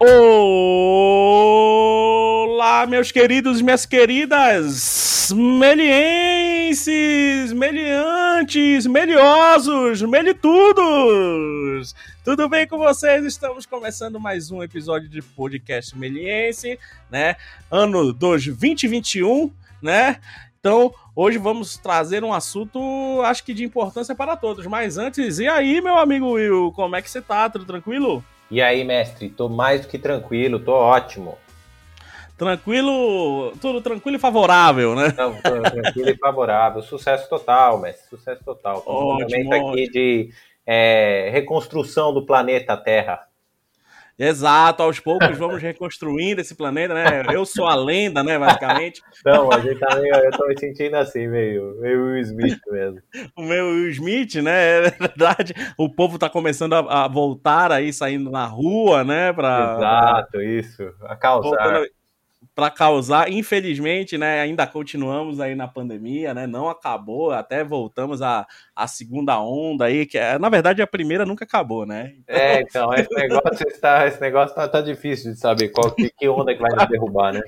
Olá, meus queridos e minhas queridas melienses, meliantes, meliosos, melitudos! Tudo bem com vocês? Estamos começando mais um episódio de podcast meliense, né? Ano 2021, né? Então, hoje vamos trazer um assunto, acho que de importância para todos. Mas antes, e aí, meu amigo Will, como é que você tá? Tudo tranquilo? E aí, mestre, tô mais do que tranquilo, tô ótimo. Tranquilo, tudo tranquilo e favorável, né? Não, tranquilo e favorável. Sucesso total, mestre, sucesso total. Ótimo, momento aqui de é, reconstrução do planeta Terra. Exato, aos poucos vamos reconstruindo esse planeta, né? Eu sou a lenda, né, basicamente. Não, a gente tá meio, eu tô me sentindo assim, meio, meio Will Smith mesmo. o meu Will Smith, né? É verdade. O povo tá começando a, a voltar aí, saindo na rua, né? Pra, Exato, isso. A causar. Voltando, para causar. Infelizmente, né, ainda continuamos aí na pandemia, né? Não acabou, até voltamos à, à segunda onda aí, que é, na verdade a primeira nunca acabou, né? Então... É, então, esse negócio está, esse negócio tá, tá difícil de saber qual que, que onda que vai nos derrubar, né?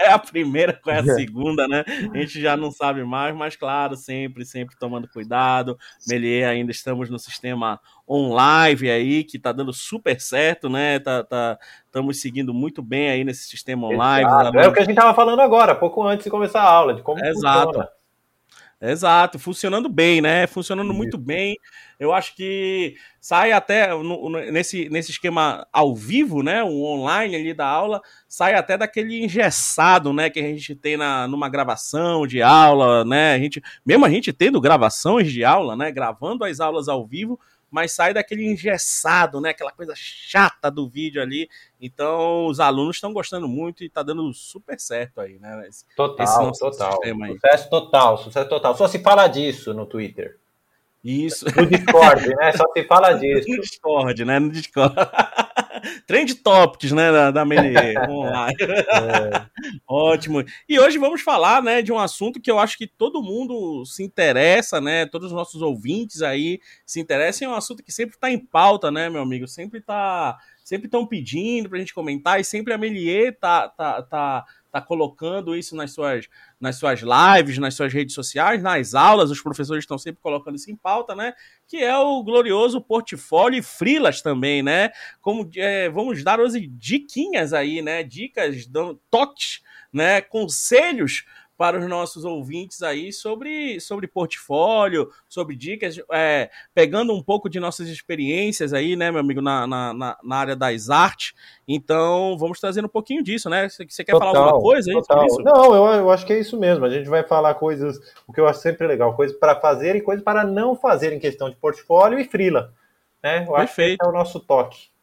É a primeira, qual é a segunda, né? A gente já não sabe mais, mas claro, sempre, sempre tomando cuidado. Melier, ainda estamos no sistema online aí, que tá dando super certo, né? Tá, tá, estamos seguindo muito bem aí nesse sistema online. Exato. É o que a gente tava falando agora, pouco antes de começar a aula, de como Exato. funciona. Exato, funcionando bem, né? Funcionando Isso. muito bem. Eu acho que sai até no, nesse, nesse esquema ao vivo, né? O online ali da aula, sai até daquele engessado, né? Que a gente tem na, numa gravação de aula, né? A gente, mesmo a gente tendo gravações de aula, né? Gravando as aulas ao vivo, mas sai daquele engessado, né? Aquela coisa chata do vídeo ali. Então, os alunos estão gostando muito e está dando super certo aí, né? Esse, total, esse total. Sucesso total, sucesso total. Só se fala disso no Twitter. Isso. No Discord, né? Só se fala disso. No Discord, né? No Discord. Trend Topics, né, da, da Melier. Vamos lá. É. Ótimo. E hoje vamos falar, né, de um assunto que eu acho que todo mundo se interessa, né, todos os nossos ouvintes aí se interessam, é um assunto que sempre está em pauta, né, meu amigo, sempre está sempre estão pedindo para a gente comentar e sempre a Melier tá, tá, tá está colocando isso nas suas, nas suas lives, nas suas redes sociais, nas aulas, os professores estão sempre colocando isso em pauta, né? Que é o glorioso portfólio e frilas também, né? Como é, vamos dar hoje diquinhas aí, né? Dicas, toques, né? Conselhos para os nossos ouvintes aí sobre, sobre portfólio, sobre dicas, é, pegando um pouco de nossas experiências aí, né, meu amigo, na, na, na área das artes. Então, vamos trazer um pouquinho disso, né? Você, quer total, falar alguma coisa aí total. sobre isso? Não, eu, eu acho que é isso mesmo. A gente vai falar coisas, o que eu acho sempre legal, coisas para fazer e coisas para não fazer em questão de portfólio e frila. Né? Eu Perfeito. acho que é o nosso toque.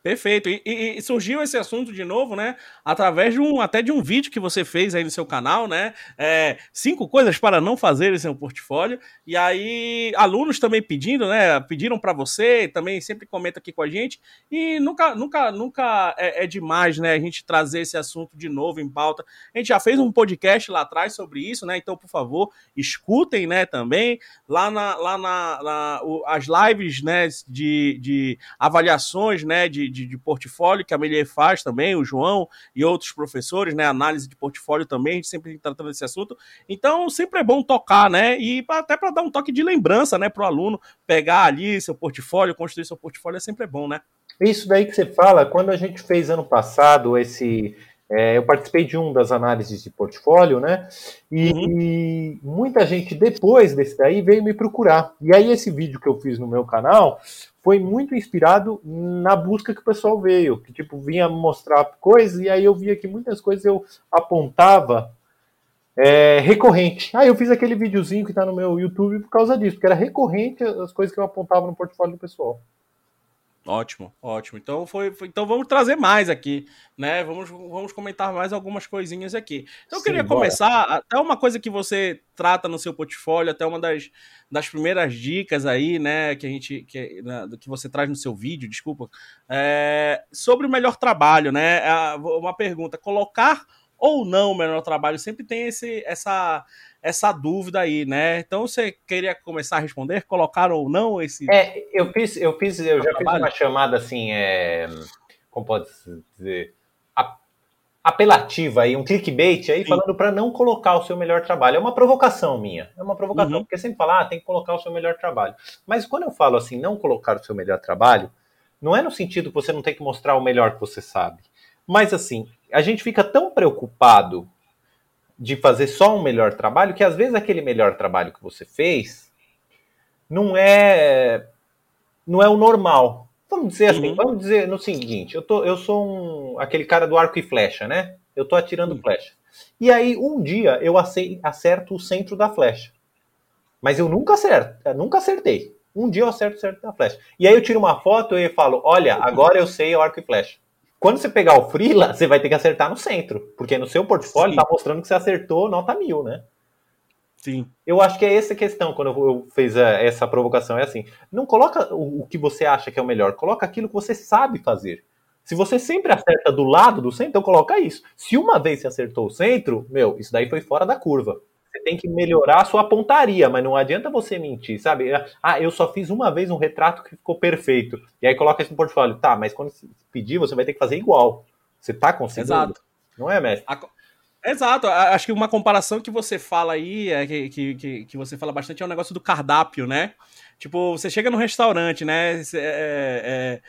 Perfeito. E, e, e, surgiu esse assunto de novo, né? Através de um até de um vídeo que você fez aí no seu canal, né? É, cinco coisas para não fazer em seu portfólio. E aí, alunos também pedindo, né? Pediram para você, também sempre comenta aqui com a gente. E nunca, nunca, nunca é, é, demais, né? A gente trazer esse assunto de novo em pauta. A gente já fez um podcast lá atrás sobre isso, né? Então, por favor, escutem, né? Também lá na, lá na, na o, as lives, né? De, de avaliações, né? De, de, de, portfólio que a Melier faz também, o João e outros professores, né? Análise de portfólio também, a gente sempre tratando desse assunto. Então, sempre é bom tocar, né? E até para dar um toque de lembrança, né, para o aluno pegar ali seu portfólio, construir seu portfólio, é sempre bom, né? Isso daí que você fala, quando a gente fez ano passado esse é, eu participei de um das análises de portfólio, né? E, uhum. e, muita gente depois desse daí veio me procurar. E aí esse vídeo que eu fiz no meu canal foi muito inspirado na busca que o pessoal veio, que tipo vinha mostrar coisas e aí eu via que muitas coisas eu apontava é, recorrente. Aí eu fiz aquele videozinho que está no meu YouTube por causa disso, porque era recorrente as coisas que eu apontava no portfólio do pessoal. Ótimo, ótimo. Então foi, foi, então vamos trazer mais aqui, né? Vamos, vamos comentar mais algumas coisinhas aqui. Então eu queria bora. começar até uma coisa que você trata no seu portfólio, até uma das, das primeiras dicas aí, né, que a gente que, né, que você traz no seu vídeo, desculpa, é, sobre o melhor trabalho, né? É, uma pergunta: colocar ou não o melhor trabalho sempre tem esse, essa essa dúvida aí, né? Então você queria começar a responder, colocar ou não esse. É, eu fiz, eu fiz, eu já trabalho? fiz uma chamada assim, é, como pode dizer, apelativa aí, um clickbait aí, Sim. falando para não colocar o seu melhor trabalho. É uma provocação minha. É uma provocação, uhum. porque sempre fala, ah, tem que colocar o seu melhor trabalho. Mas quando eu falo assim, não colocar o seu melhor trabalho, não é no sentido que você não tem que mostrar o melhor que você sabe. Mas assim, a gente fica tão preocupado de fazer só um melhor trabalho que às vezes aquele melhor trabalho que você fez não é não é o normal. Vamos dizer assim, uhum. vamos dizer no seguinte, eu, tô, eu sou um, aquele cara do arco e flecha, né? Eu tô atirando uhum. flecha. E aí, um dia, eu acerto o centro da flecha. Mas eu nunca acerto, eu nunca acertei. Um dia eu acerto o centro da flecha. E aí eu tiro uma foto e falo, olha, agora eu sei o arco e flecha. Quando você pegar o Freela, você vai ter que acertar no centro. Porque no seu portfólio Sim. tá mostrando que você acertou nota mil, né? Sim. Eu acho que é essa a questão quando eu fiz é, essa provocação. É assim: não coloca o, que você acha que é o melhor, coloca aquilo que você sabe fazer. Se você sempre acerta do lado do centro, então coloca isso. Se uma vez você acertou o centro, meu, isso daí foi fora da curva. Você tem que melhorar a sua pontaria, mas não adianta você mentir, sabe? Ah, eu só fiz uma vez um retrato que ficou perfeito. E aí coloca isso no portfólio. Tá, mas quando pedir, você vai ter que fazer igual. Você tá conseguindo? Exato. Não é, mestre? A Exato, acho que uma comparação que você fala aí, é, que, que, que, você fala bastante, é o negócio do cardápio, né? Tipo, você chega no restaurante, né? É, é,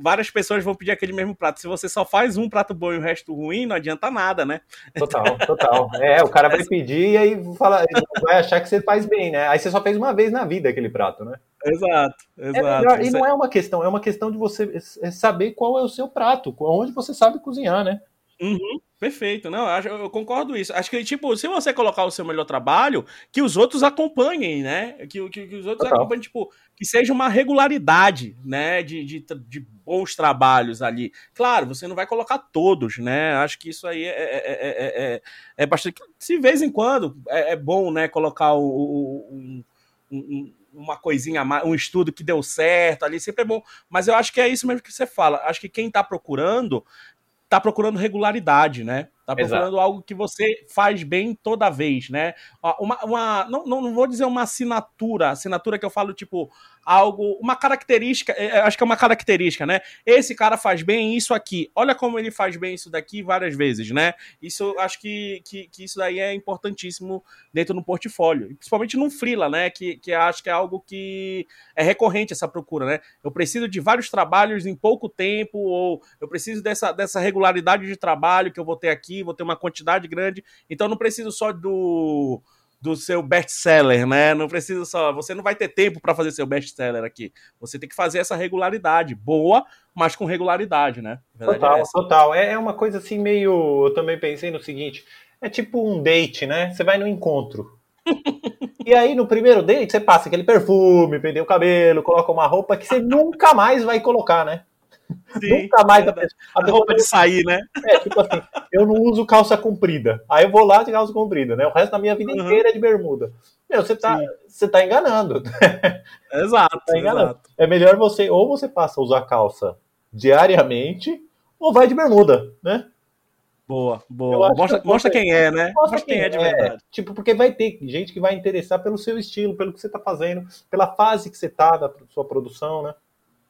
várias pessoas vão pedir aquele mesmo prato. Se você só faz um prato bom e o resto ruim, não adianta nada, né? Total, total. É, o cara vai pedir e aí fala, vai achar que você faz bem, né? Aí você só fez uma vez na vida aquele prato, né? Exato, é exato. É e não é uma questão, é uma questão de você saber qual é o seu prato, onde você sabe cozinhar, né? Uhum. Perfeito, não, eu concordo isso. Acho que, tipo, se você colocar o seu melhor trabalho, que os outros acompanhem, né? Que, que, que os outros Total. acompanhem, tipo, que seja uma regularidade, né? De, de, de, bons trabalhos ali. Claro, você não vai colocar todos, né? Acho que isso aí é, é, é, é bastante. Se de vez em quando é, bom, né? Colocar o, o um, um, uma coisinha, um estudo que deu certo ali, sempre é bom. Mas eu acho que é isso mesmo que você fala. Acho que quem está procurando tá procurando regularidade, né? Tá procurando Exato. algo que você faz bem toda vez, né? Uma, uma não, não vou dizer uma assinatura, assinatura que eu falo, tipo, algo, uma característica, é, é, acho que é uma característica, né? Esse cara faz bem isso aqui. Olha como ele faz bem isso daqui várias vezes, né? Isso, acho que, que, que isso daí é importantíssimo dentro do portfólio. Principalmente no freela, né? Que, que acho que é algo que é recorrente essa procura, né? Eu preciso de vários trabalhos em pouco tempo, ou eu preciso dessa, dessa regularidade de trabalho que eu vou ter aqui vou ter uma quantidade grande, então não preciso só do do seu best-seller, né? Não precisa só, você não vai ter tempo para fazer seu best-seller aqui. Você tem que fazer essa regularidade, boa, mas com regularidade, né? Total, é total. É, é uma coisa assim meio, eu também pensei no seguinte, é tipo um date, né? Você vai no encontro. e aí no primeiro date você passa aquele perfume, prendeu o cabelo, coloca uma roupa que você nunca mais vai colocar, né? Sim, Nunca mais a, pessoa, a, a roupa de sair, né? É, tipo assim, eu não uso calça comprida. Aí eu vou lá de calça comprida, né? O resto da minha vida uhum. inteira é de bermuda. Meu, você tá, você tá enganando. Exato, tá enganando. Exato. É melhor você, ou você passa a usar calça diariamente, ou vai de bermuda, né? Boa, boa. Mostra, que, mostra quem é, né? Mostra, mostra quem, é de verdade. É, tipo, porque vai ter gente que vai interessar pelo seu estilo, pelo que você tá fazendo, pela fase que você tá da sua produção, né?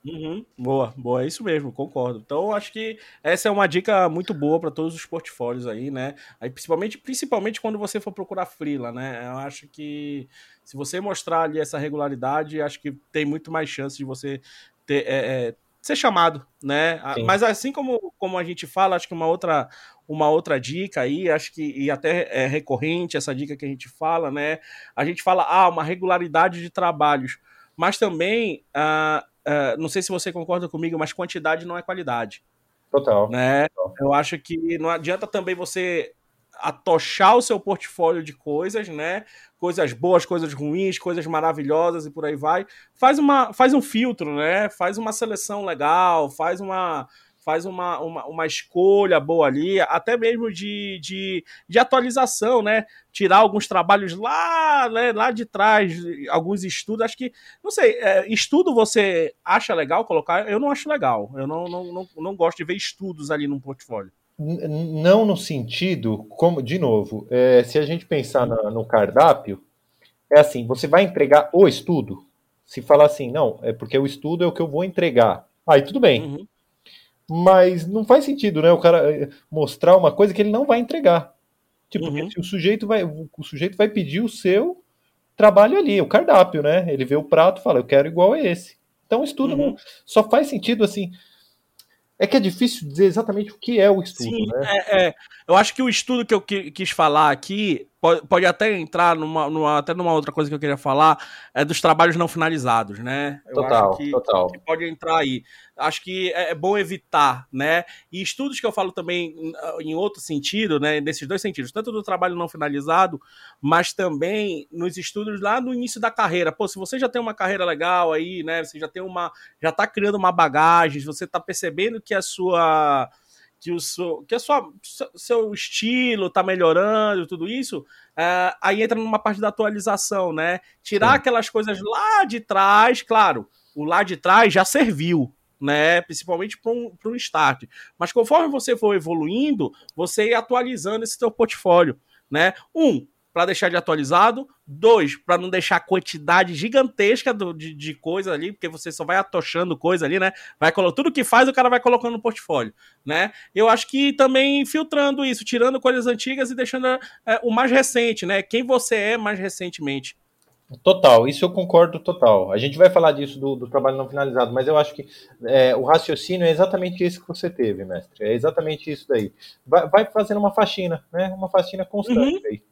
Uhum, boa, boa, é isso mesmo, concordo. Então, acho que essa é uma dica muito boa para todos os portfólios aí, né? Aí, principalmente, principalmente quando você for procurar freela, né? Eu acho que se você mostrar ali essa regularidade, acho que tem muito mais chance de você ter, é, é, ser chamado, né? Sim. Mas assim como, como a gente fala, acho que uma outra, uma outra dica aí, acho que e até é recorrente essa dica que a gente fala, né? A gente fala, ah, uma regularidade de trabalhos, mas também. Ah, uh, não sei se você concorda comigo, mas quantidade não é qualidade. Total. Né? Total. Eu acho que não adianta também você atochar o seu portfólio de coisas, né? Coisas boas, coisas ruins, coisas maravilhosas e por aí vai. Faz, uma, faz um filtro, né? Faz uma seleção legal, faz uma, faz uma, uma, uma escolha boa ali, até mesmo de, de, de atualização, né? Tirar alguns trabalhos lá, né, lá de trás, alguns estudos. Acho que, não sei, é, estudo você acha legal colocar? Eu não acho legal. Eu não, não, não, não gosto de ver estudos ali no portfólio. Não no sentido, como, de novo, é, se a gente pensar no, no cardápio, é assim, você vai entregar o estudo. Se falar assim, não, é porque o estudo é o que eu vou entregar. Aí tudo bem. Uhum. Mas não faz sentido, né? O cara eh, mostrar uma coisa que ele não vai entregar. Tipo, uhum. o sujeito vai, o sujeito vai pedir o seu trabalho ali, o cardápio, né? Ele vê o prato e fala, eu quero igual a esse. Então, o estudo uhum. não, só faz sentido assim. É que é difícil dizer exatamente o que é o estudo, Sim, né? É, é. Eu acho que o estudo que eu quis falar aqui pode, pode até entrar numa, numa, até numa outra coisa que eu queria falar, é dos trabalhos não finalizados, né? Eu total, acho que, total. Que pode entrar aí. Acho que é, é bom evitar, né? E estudos que eu falo também em outro sentido, né? Nesses dois sentidos, tanto do trabalho não finalizado, mas também nos estudos lá no início da carreira. Pô, se você já tem uma carreira legal aí, né? Você já tem uma. já tá criando uma bagagem, você tá percebendo que a sua que o seu, que a sua, seu estilo tá melhorando, tudo isso, uh, aí entra numa parte da atualização, né? Tirar Sim. aquelas coisas lá de trás, claro, o lá de trás já serviu, né? Principalmente para um, um start. Mas conforme você for evoluindo, você ir atualizando esse seu portfólio, né? Um, para deixar de atualizado, dois, para não deixar quantidade gigantesca do, de, de coisa ali, porque você só vai atochando coisa ali, né? Vai tudo que faz o cara vai colocando no portfólio, né? Eu acho que também filtrando isso, tirando coisas antigas e deixando é, o mais recente, né? Quem você é mais recentemente. Total, isso eu concordo total. A gente vai falar disso do, do trabalho não finalizado, mas eu acho que é, o raciocínio é exatamente isso que você teve, mestre. É exatamente isso daí. Vai, vai fazendo uma faxina, né? Uma faxina constante uhum. aí.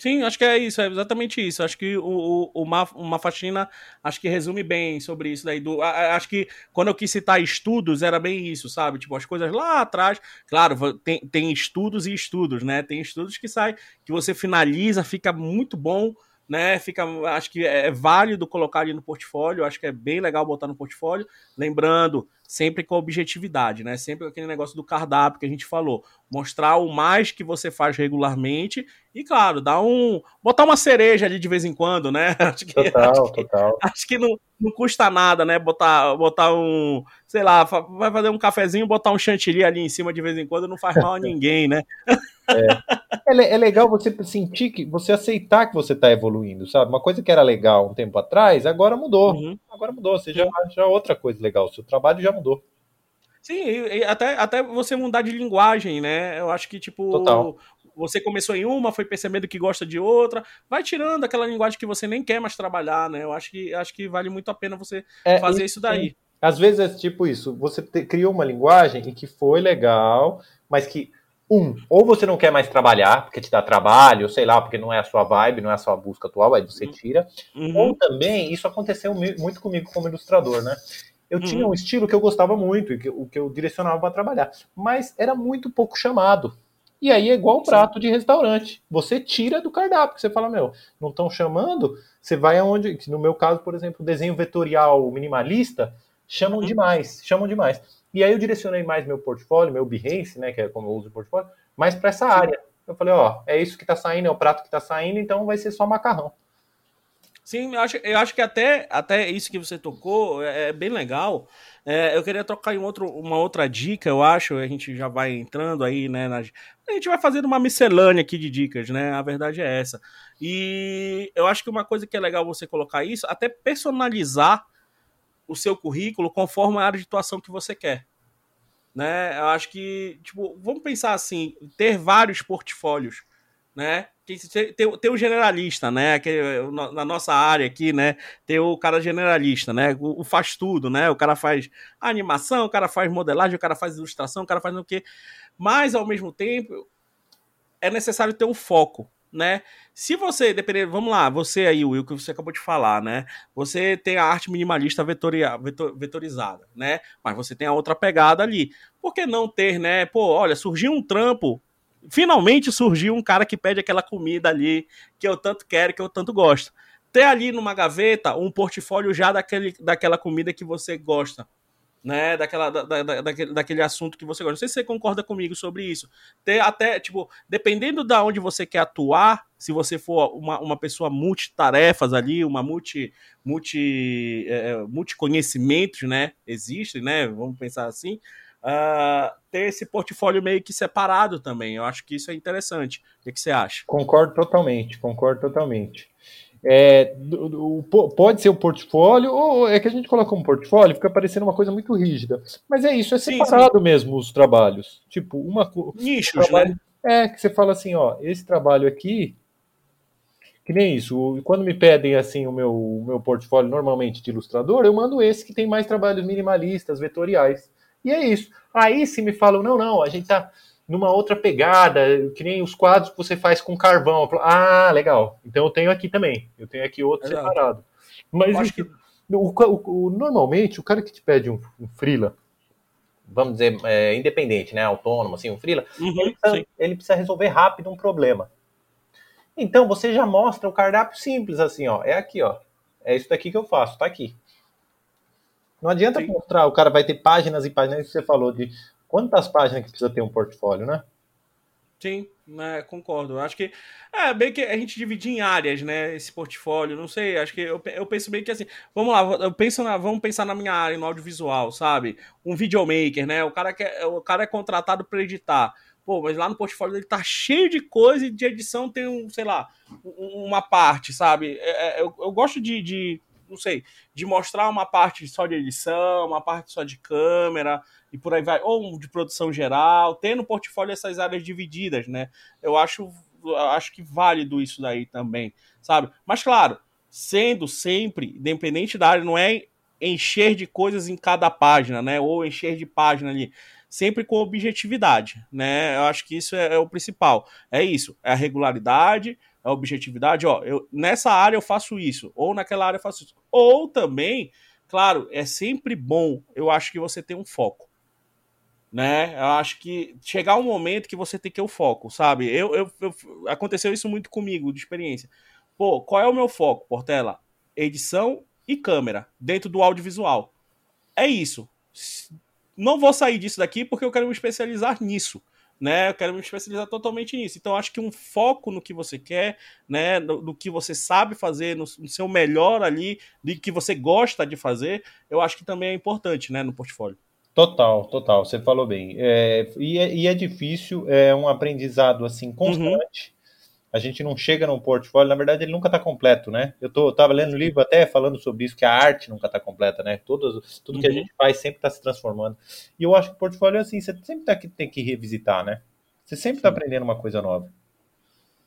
Sim, acho que é isso, é exatamente isso. Acho que o, o, uma, uma faxina acho que resume bem sobre isso daí. Do, a, acho que quando eu quis citar estudos, era bem isso, sabe? Tipo, as coisas lá atrás. Claro, tem, tem estudos e estudos, né? Tem estudos que saem, que você finaliza, fica muito bom né? Fica, acho que é válido colocar ali no portfólio, acho que é bem legal botar no portfólio, lembrando sempre com objetividade, né? Sempre aquele negócio do cardápio que a gente falou, mostrar o mais que você faz regularmente e claro, dar um botar uma cereja ali de vez em quando, né? Acho que, total, acho que, total. Acho que não, não custa nada, né? Botar botar um, sei lá, vai fazer um cafezinho, botar um chantilly ali em cima de vez em quando não faz mal a ninguém, né? É. é. é, legal você sentir que você aceitar que você está evoluindo, sabe? Uma coisa que era legal um tempo atrás, agora mudou. Uhum. Agora mudou. Você já, já outra coisa legal. O seu trabalho já mudou. Sim, e até, até você mudar de linguagem, né? Eu acho que, tipo, Total. você começou em uma, foi percebendo que gosta de outra, vai tirando aquela linguagem que você nem quer mais trabalhar, né? Eu acho que, acho que vale muito a pena você é, fazer isso daí. Às vezes é tipo isso, você te, criou uma linguagem e que foi legal, mas que um, ou você não quer mais trabalhar, porque te dá trabalho, sei lá, porque não é a sua vibe, não é a sua busca atual, aí você uhum. tira. Uhum. Ou também, isso aconteceu muito comigo como ilustrador, né? Eu uhum. tinha um estilo que eu gostava muito, e que, o que eu direcionava para trabalhar, mas era muito pouco chamado. E aí é igual um prato de restaurante. Você tira do cardápio, você fala, meu, não estão chamando, você vai aonde. No meu caso, por exemplo, desenho vetorial minimalista, chamam uhum. demais, chamam demais. E aí eu direcionei mais meu portfólio, meu Behance, né, que é como eu uso o portfólio, mais para essa área. Eu falei, ó, é isso que está saindo, é o prato que está saindo, então vai ser só macarrão. Sim, eu acho, eu acho que até, até isso que você tocou é, é bem legal. É, eu queria trocar em outro, uma outra dica, eu acho. A gente já vai entrando aí, né? Na, a gente vai fazendo uma miscelânea aqui de dicas, né? A verdade é essa. E eu acho que uma coisa que é legal você colocar isso, até personalizar o seu currículo conforme a área de atuação que você quer. Né? Eu acho que, tipo, vamos pensar assim, ter vários portfólios, né? Ter, ter, o generalista, né? Que, na nossa área aqui, né? Ter o cara generalista, né? O, o, faz tudo, né? O cara faz animação, o cara faz modelagem, o cara faz ilustração, o cara faz o quê. Mas, ao mesmo tempo, é necessário ter um foco, né? Se você, dependendo, vamos lá, você aí, Will, que você acabou de falar, né? Você tem a arte minimalista vetoria, vetor, vetorizada, né? Mas você tem a outra pegada ali. Por que não ter, né? Pô, olha, surgiu um trampo. Finalmente surgiu um cara que pede aquela comida ali que eu tanto quero, que eu tanto gosto. Ter ali numa gaveta um portfólio já daquele, daquela comida que você gosta né, daquela, da, da, daquele, daquele assunto que você gosta. Não sei se você concorda comigo sobre isso. Ter até, tipo, dependendo da onde você quer atuar, se você for uma, uma pessoa multitarefas ali, uma multi, multi, é, é multiconhecimentos, né, existe, né, vamos pensar assim, uh, ter esse portfólio meio que separado também. Eu acho que isso é interessante. O que, que você acha? Concordo totalmente, concordo totalmente. É, do, do, pode ser o portfólio, ou é que a gente coloca um portfólio, fica parecendo uma coisa muito rígida. Mas é isso, é separado sim, sim. mesmo os trabalhos. Tipo, uma Nichos, um trabalho, né? É, que você fala assim, ó, esse trabalho aqui, que nem isso. Quando me pedem assim o meu, o meu portfólio normalmente de ilustrador, eu mando esse que tem mais trabalhos minimalistas, vetoriais. E é isso. Aí se me falam, não, não, a gente tá numa outra pegada, que nem os quadros que você faz com carvão. Falo, ah, legal. Então eu tenho aqui também. Eu tenho aqui outro Exato. separado. Mas acho que... o, o, o, normalmente o cara que te pede um, um freela, vamos dizer, é, independente, né, autônomo, assim, um freela, uhum, ele, precisa, ele, precisa, resolver rápido um problema. Então você já mostra o cardápio simples, assim, ó, é aqui, ó, é isso daqui que eu faço, tá aqui. Não adianta Sim. mostrar, o cara vai ter páginas e páginas que você falou de quantas páginas que precisa ter um portfólio, né? Sim, né, concordo. Acho que é bem que a gente dividir em áreas, né? Esse portfólio, não sei. Acho que eu, eu penso bem que assim, vamos lá, eu penso na, vamos pensar na minha área, no audiovisual, sabe? Um videomaker, né? O cara que o cara é contratado para editar. Pô, mas lá no portfólio dele tá cheio de coisa e de edição tem um, sei lá, uma parte, sabe? É, é, eu, eu gosto de, de não sei, de mostrar uma parte só de edição, uma parte só de câmera e por aí vai, ou de produção geral, ter no portfólio essas áreas divididas, né? Eu acho, acho que válido isso daí também, sabe? Mas claro, sendo sempre, independente da área, não é encher de coisas em cada página, né? Ou encher de página ali sempre com objetividade, né? Eu acho que isso é, é, o principal. É isso, é a regularidade, a objetividade, ó, eu, nessa área eu faço isso, ou naquela área eu faço isso. Ou também, claro, é sempre bom, eu acho que você tem um foco. Né? Eu acho que chegar um momento que você tem que ter o foco, sabe? Eu, eu, eu, aconteceu isso muito comigo, de experiência. Pô, qual é o meu foco, Portela? Edição e câmera, dentro do audiovisual. É isso. Não vou sair disso daqui porque eu quero me especializar nisso né? Eu quero me especializar totalmente nisso. Então, acho que um foco no que você quer, né? No, no que você sabe fazer, no, no, seu melhor ali, de que você gosta de fazer, eu acho que também é importante, né? No portfólio. Total, total. Você falou bem. É, e, é, e é difícil, é um aprendizado assim constante. Uhum a gente não chega num portfólio, na verdade ele nunca está completo, né? Eu tô, tava lendo um livro até falando sobre isso, que a arte nunca está completa, né? Tudo, tudo uhum. que a uhum. gente faz sempre está se transformando. E eu acho que o portfólio é assim, você sempre tá, tem que revisitar, né? Você sempre está aprendendo uma coisa nova.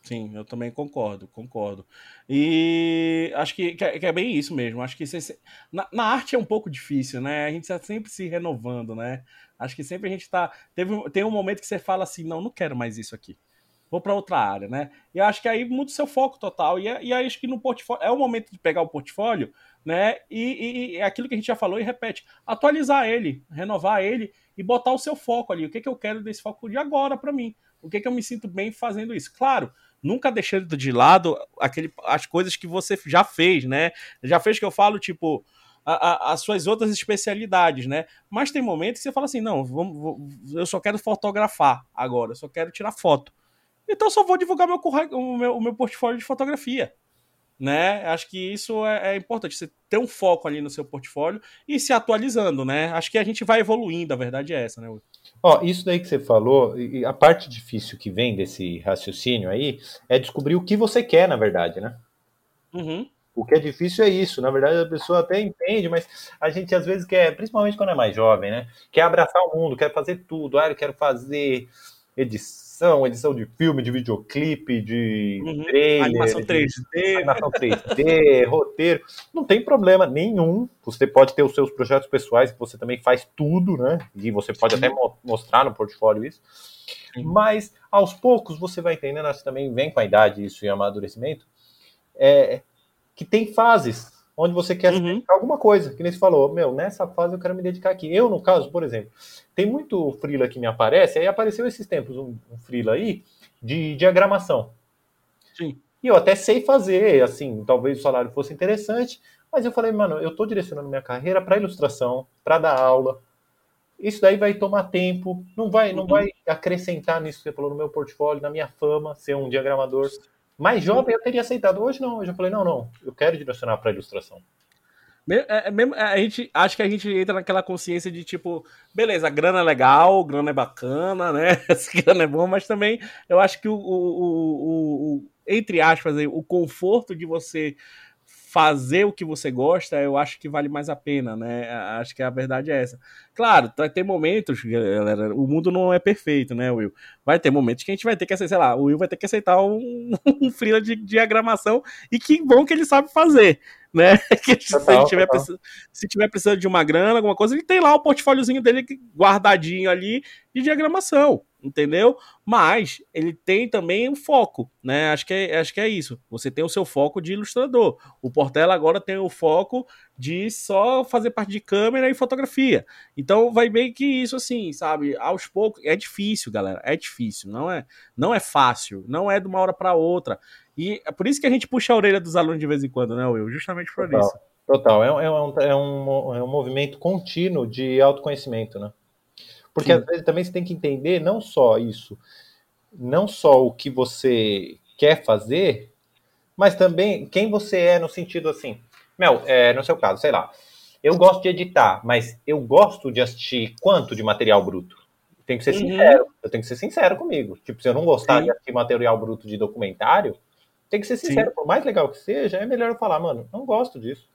Sim, eu também concordo, concordo. E acho que, que, é, que é bem isso mesmo. Acho que você, na, na, arte é um pouco difícil, né? A gente está sempre se renovando, né? Acho que sempre a gente está. Tem um momento que você fala assim: não, não quero mais isso aqui vou para outra área, né? E acho que aí muda o seu foco total. E, e acho que no portfólio é o momento de pegar o portfólio, né? E, e, é aquilo que a gente já falou e repete: atualizar ele, renovar ele e botar o seu foco ali. O que, que eu quero desse foco de agora para mim? O que, que eu me sinto bem fazendo isso? Claro, nunca deixando de lado aquele, as coisas que você já fez, né? Já fez que eu falo, tipo. A, a, as suas outras especialidades, né? Mas tem momentos que você fala assim: não, vamos, eu só quero fotografar agora, eu só quero tirar foto. Então só vou divulgar meu, o, meu, o meu portfólio de fotografia. Né? Acho que isso é, é, importante, você ter um foco ali no seu portfólio e se atualizando, né? Acho que a gente vai evoluindo, a verdade é essa, né? Ó, isso daí que você falou, e a parte difícil que vem desse raciocínio aí é descobrir o que você quer, na verdade, né? Uhum. O que é difícil é isso. Na verdade, a pessoa até entende, mas a gente às vezes quer, principalmente quando é mais jovem, né? Quer abraçar o mundo, quer fazer tudo. Ah, eu quero fazer edição edição, edição de filme, de videoclipe, de uhum. trailer, animação 3D, animação 3D, roteiro. Não tem problema nenhum. Você pode ter os seus projetos pessoais, que você também faz tudo, né? E você pode Sim. até mostrar no portfólio isso. Sim. Mas aos poucos você vai entendendo, acho que também vem com a idade isso e amadurecimento, é, que tem fases onde você quer uhum. alguma coisa, que nem você falou, meu, nessa fase eu quero me dedicar aqui. Eu, no caso, por exemplo, tem muito freela que me aparece, aí apareceu esses tempos um, um freela aí de diagramação. Sim. E eu até sei fazer, assim, talvez o salário fosse interessante, mas eu falei, mano, eu tô direcionando minha carreira para ilustração, para dar aula. Isso daí vai tomar tempo, não vai, não uhum. vai acrescentar nisso que você falou no meu portfólio, na minha fama, ser um diagramador. Mais jovem eu teria aceitado. Hoje não, hoje eu falei, não, não, eu quero direcionar para ilustração. É, é, mesmo, a gente acho que a gente entra naquela consciência de tipo, beleza, grana é legal, grana é bacana, né? Essa grana é bom, mas também eu acho que o, o, o, entre aspas, o conforto de você fazer o que você gosta, eu acho que vale mais a pena, né? Acho que a verdade é essa. Claro, vai ter momentos, galera, o mundo não é perfeito, né, Will? Vai ter momentos que a gente vai ter que aceitar, sei lá, o Will vai ter que aceitar um, um freela de diagramação e que bom que ele sabe fazer, né? Que total, se, tiver precisando, se tiver precisando de uma grana, alguma coisa, ele tem lá o portfóliozinho dele guardadinho ali de diagramação entendeu? Mas ele tem também um foco, né? Acho que, é, acho que é isso. Você tem o seu foco de ilustrador. O Portela agora tem o foco de só fazer parte de câmera e fotografia. Então vai bem que isso assim, sabe? Aos poucos é difícil, galera. É difícil, não é, não é fácil, não é de uma hora para outra. E é por isso que a gente puxa a orelha dos alunos de vez em quando, né, Will? Justamente por Total. isso. Total, é, é, um, é, um, é um movimento contínuo de autoconhecimento, né? Porque Sim. às vezes também você tem que entender não só isso, não só o que você quer fazer, mas também quem você é no sentido assim. Mel, é, no seu caso, sei lá, eu gosto de editar, mas eu gosto de assistir quanto de material bruto? Tem que ser uhum. sincero. Eu tenho que ser sincero comigo. Tipo, se eu não gostar Sim. de assistir material bruto de documentário, tem que ser sincero. Sim. Por mais legal que seja, é melhor eu falar, mano, não gosto disso.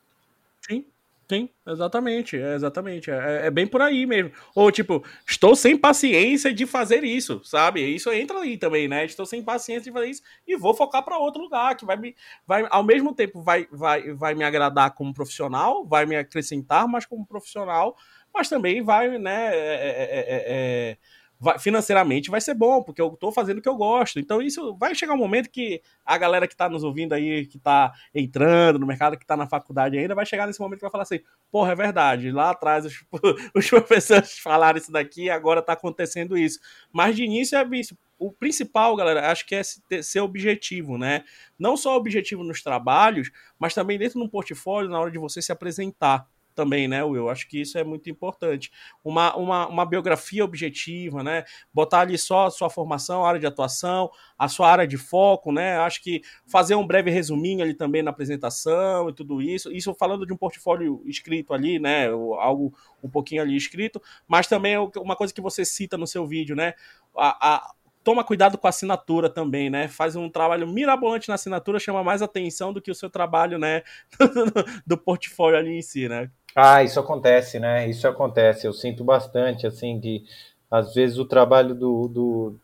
Sim. Sim, exatamente, é, exatamente. É, é, bem por aí mesmo. Ou tipo, estou sem paciência de fazer isso, sabe? Isso entra aí também, né? Estou sem paciência de fazer isso e vou focar para outro lugar que vai me, vai, ao mesmo tempo vai, vai, vai me agradar como profissional, vai me acrescentar mais como profissional, mas também vai, né? É, é, é, é vai, financeiramente vai ser bom, porque eu estou fazendo o que eu gosto. Então, isso vai chegar um momento que a galera que está nos ouvindo aí, que está entrando no mercado, que está na faculdade ainda, vai chegar nesse momento que vai falar assim: porra, é verdade, lá atrás os, os professores falaram isso daqui, agora está acontecendo isso. Mas de início é isso. O principal, galera, acho que é ser objetivo, né? Não só objetivo nos trabalhos, mas também dentro do portfólio, na hora de você se apresentar também, né, Will? Acho que isso é muito importante. Uma, uma, uma biografia objetiva, né? Botar ali só a sua formação, a área de atuação, a sua área de foco, né? Acho que fazer um breve resuminho ali também na apresentação e tudo isso. Isso falando de um portfólio escrito ali, né? Algo um pouquinho ali escrito, mas também é uma coisa que você cita no seu vídeo, né? A, a, toma cuidado com a assinatura também, né? Faz um trabalho mirabolante na assinatura, chama mais atenção do que o seu trabalho, né? do portfólio ali em si, né? Ah, isso acontece, né? Isso acontece. Eu sinto bastante, assim, que às vezes o trabalho do, do,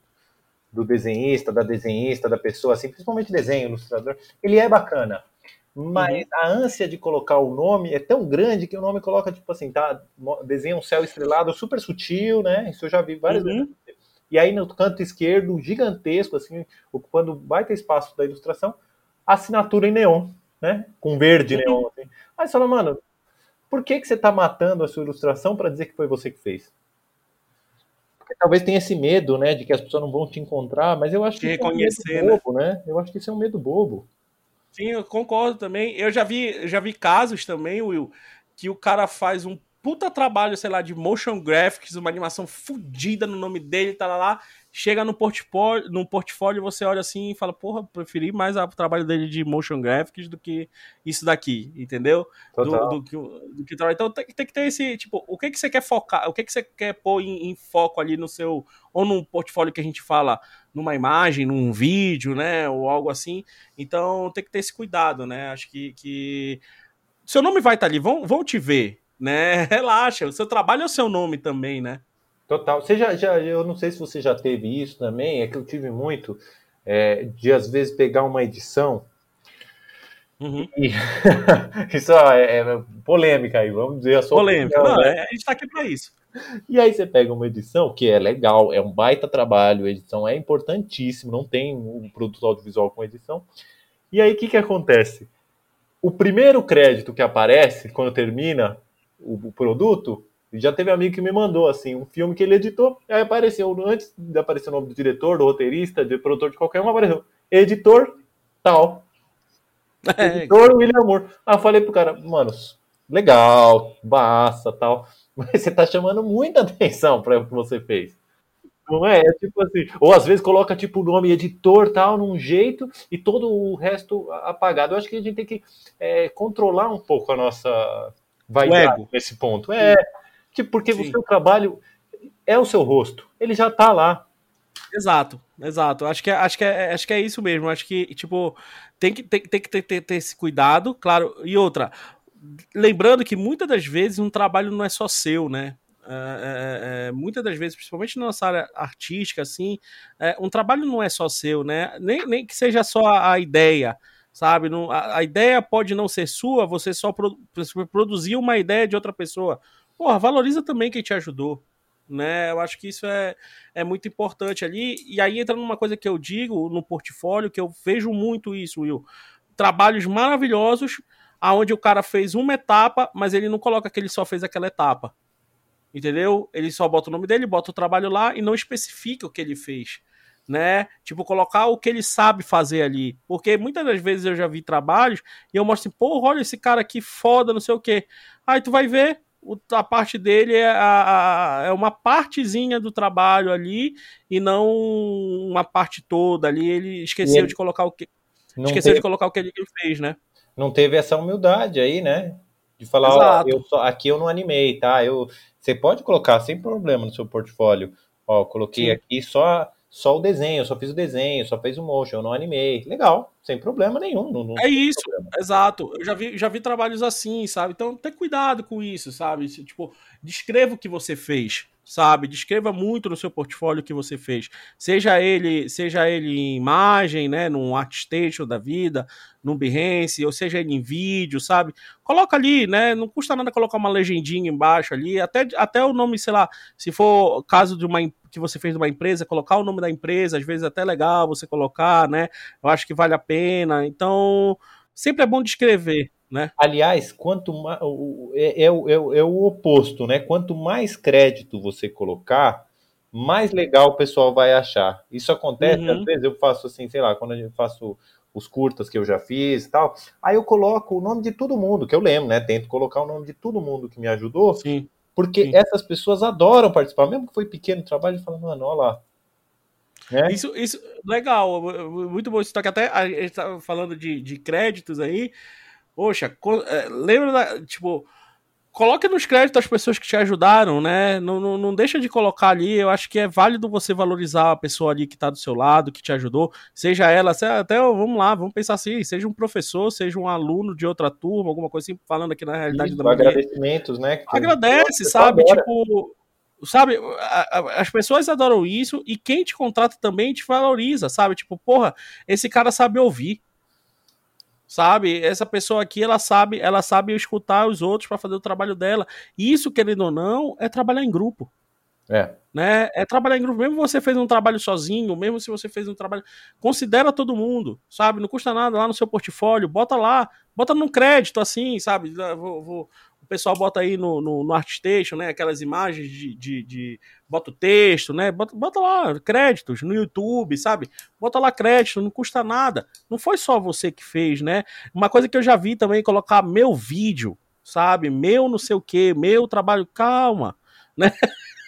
do desenhista, da desenhista, da pessoa, assim, principalmente desenho, ilustrador, ele é bacana. Mas uhum. a ânsia de colocar o nome é tão grande que o nome coloca, tipo assim, tá? Desenha um céu estrelado super sutil, né? Isso eu já vi várias uhum. vezes. E aí no canto esquerdo, gigantesco, assim, ocupando baita espaço da ilustração, assinatura em neon, né? Com verde uhum. neon. Assim. Aí você fala, mano, por que, que você está matando a sua ilustração para dizer que foi você que fez? Porque talvez tenha esse medo, né, de que as pessoas não vão te encontrar, mas eu acho que reconhecer, isso é um medo bobo, né? né? Eu acho que isso é um medo bobo. Sim, eu concordo também. Eu já vi, já vi casos também, Will, que o cara faz um puta trabalho, sei lá, de motion graphics, uma animação fodida no nome dele, tá lá, chega no portfólio, no portfólio você olha assim e fala, porra, preferi mais o trabalho dele de motion graphics do que isso daqui, entendeu? Do, do, do, que, então tem, tem, que ter esse, tipo, o que que você quer focar, o que que você quer pôr em, em, foco ali no seu, ou num portfólio que a gente fala, numa imagem, num vídeo, né, ou algo assim, então tem que ter esse cuidado, né, acho que, que... seu nome vai estar tá ali, vão, vão te ver, né, relaxa, o seu trabalho é o seu nome também, né. Total. Você já, já, eu não sei se você já teve isso também, é que eu tive muito é, de às vezes pegar uma edição. Uhum. E... isso é, é, polêmica aí, vamos dizer a sua Polêmica, opinião, não, né? é, a gente está aqui para isso. E aí você pega uma edição que é legal, é um baita trabalho, a edição é importantíssimo, não tem um produto audiovisual com edição. E aí o que, que acontece? O primeiro crédito que aparece quando termina o, o produto já teve amigo que me mandou, assim, um filme que ele editou, aí apareceu, antes de aparecer o nome do diretor, do roteirista, do produtor de qualquer um, apareceu, editor tal. É, editor William Moore. Aí eu falei pro cara, mano, legal, basta, tal, mas você tá chamando muita atenção para o que você fez. Não é? É tipo assim, ou às vezes coloca tipo o nome editor tal num jeito e todo o resto apagado. Eu acho que a gente tem que é, controlar um pouco a nossa vaidade nesse ponto. É, Tipo, porque Sim. o seu trabalho é o seu rosto, ele já está lá. Exato, exato. Acho que, é, acho, que é, acho que é isso mesmo. Acho que, tipo, tem que, tem, tem que ter, ter, ter esse cuidado, claro. E outra, lembrando que muitas das vezes um trabalho não é só seu, né? É, é, é, muitas das vezes, principalmente na nossa área artística, assim, é, um trabalho não é só seu, né? Nem, nem que seja só a, a ideia, sabe? Não, a, a, ideia pode não ser sua, você só pro, produzir uma ideia de outra pessoa. Porra, valoriza também quem te ajudou, né? Eu acho que isso é, é muito importante ali. E aí entra numa coisa que eu digo no portfólio, que eu vejo muito isso, Will. Trabalhos maravilhosos, aonde o cara fez uma etapa, mas ele não coloca que ele só fez aquela etapa. Entendeu? Ele só bota o nome dele, bota o trabalho lá e não especifica o que ele fez. Né? Tipo, colocar o que ele sabe fazer ali. Porque muitas das vezes eu já vi trabalhos e eu mostro assim, pô, olha esse cara aqui foda, não sei o quê. Aí tu vai ver, a parte dele é, a, a, é uma partezinha do trabalho ali e não uma parte toda ali. Ele esqueceu ele de colocar o que. Esqueceu teve, de colocar o que ele fez, né? Não teve essa humildade aí, né? De falar, ó, eu só, aqui eu não animei, tá? Eu, você pode colocar sem problema no seu portfólio. Ó, coloquei Sim. aqui só só o desenho, só fiz o desenho, só fez o motion, eu não animei. Legal, sem problema nenhum. Não, não é isso, problema. exato. Eu já vi, já vi trabalhos assim, sabe? Então, ter cuidado com isso, sabe? Tipo, descreva o que você fez, sabe? Descreva muito no seu portfólio o que você fez. Seja ele, seja ele em imagem, né, num ArtStation da vida, num Behance, ou seja ele em vídeo, sabe? Coloca ali, né? Não custa nada colocar uma legendinha embaixo ali, até, até o nome, sei lá, se for caso de uma que você fez numa empresa, colocar o nome da empresa, às vezes é até legal você colocar, né? Eu acho que vale a pena. Então, sempre é bom descrever. Né? Aliás, quanto mais é, é, é, é, o oposto, né? Quanto mais crédito você colocar, mais legal o pessoal vai achar. Isso acontece, uhum. às vezes eu faço assim, sei lá, quando eu faço os curtas que eu já fiz e tal, aí eu coloco o nome de todo mundo, que eu lembro, né? Tento colocar o nome de todo mundo que me ajudou. Sim. Porque Sim. essas pessoas adoram participar, mesmo que foi pequeno trabalho, e falam, mano, olha lá. É? Isso, isso, legal, muito bom isso. que até a gente estava falando de, de créditos aí. Poxa, é, lembra da. Tipo, coloque nos créditos as pessoas que te ajudaram, né? Não, não, não, deixa de colocar ali. Eu acho que é válido você valorizar a pessoa ali que tá do seu lado, que te ajudou. Seja ela, até, vamos lá, vamos pensar assim, seja um professor, seja um aluno de outra turma, alguma coisa assim, falando aqui na realidade Isso, da agradecimentos, né? Agradece, sabe? Tipo, sabe, as pessoas adoram isso e quem te contrata também te valoriza, sabe? Tipo, porra, esse cara sabe ouvir sabe? Essa pessoa aqui, ela sabe, ela sabe escutar os outros para fazer o trabalho dela. Isso, querendo ou não, é trabalhar em grupo. É. Né? É trabalhar em grupo. Mesmo você fez um trabalho sozinho, mesmo se você fez um trabalho. Considera todo mundo, sabe? Não custa nada lá no seu portfólio, bota lá, bota num crédito assim, sabe? Vou, vou, pessoal bota aí no, no, no ArtStation, né? Aquelas imagens de, de, de, Bota o texto, né? Bota, bota lá créditos no YouTube, sabe? Bota lá crédito, não custa nada. Não foi só você que fez, né? Uma coisa que eu já vi também colocar meu vídeo, sabe? Meu não sei o que, meu trabalho. Calma, né?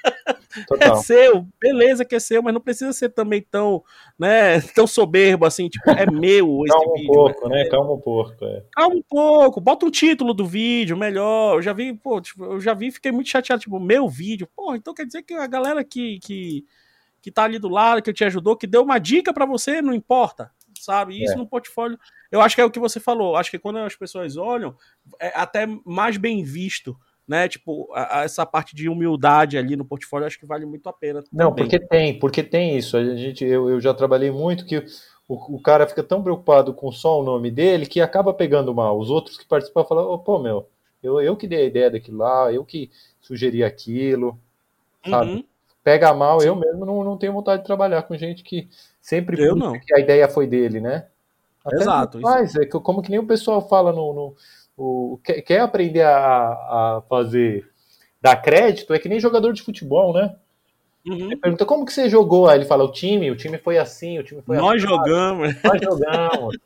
Total. É seu, beleza que é seu, mas não precisa ser também tão, né, tão soberbo assim, tipo, é meu esse Calma vídeo. Um pouco, né? né? Calma um pouco, é. Calma um pouco, bota um título do vídeo melhor. Eu já vi, pô, tipo, eu já vi, fiquei muito chateado, tipo, meu vídeo. Pô, então quer dizer que a galera que, que, que tá ali do lado, que te ajudou, que deu uma dica para você, não importa sabe? Isso é. no portfólio, eu acho que é o que você falou. Acho que quando as pessoas olham, é até mais bem visto né? Tipo, a, a, essa parte de humildade ali no portfólio, acho que vale muito a pena. Não, também. porque tem, porque tem isso. A gente, eu, eu já trabalhei muito que o, o, cara fica tão preocupado com só o nome dele que acaba pegando mal. Os outros que participam falam, oh, pô, meu, eu, eu que dei a ideia daquilo lá, eu que sugeri aquilo, sabe? Uhum. Pega mal, eu mesmo não, não tenho vontade de trabalhar com gente que sempre eu não. que a ideia foi dele, né? Até Exato. Mas é como que nem o pessoal fala no, no o, quer, quer aprender a, a fazer dar crédito, é que nem jogador de futebol, né? Uhum. Ele pergunta como que você jogou? Aí ele fala: o time, o time foi assim, o time foi Nós assim. jogamos. Nós jogamos.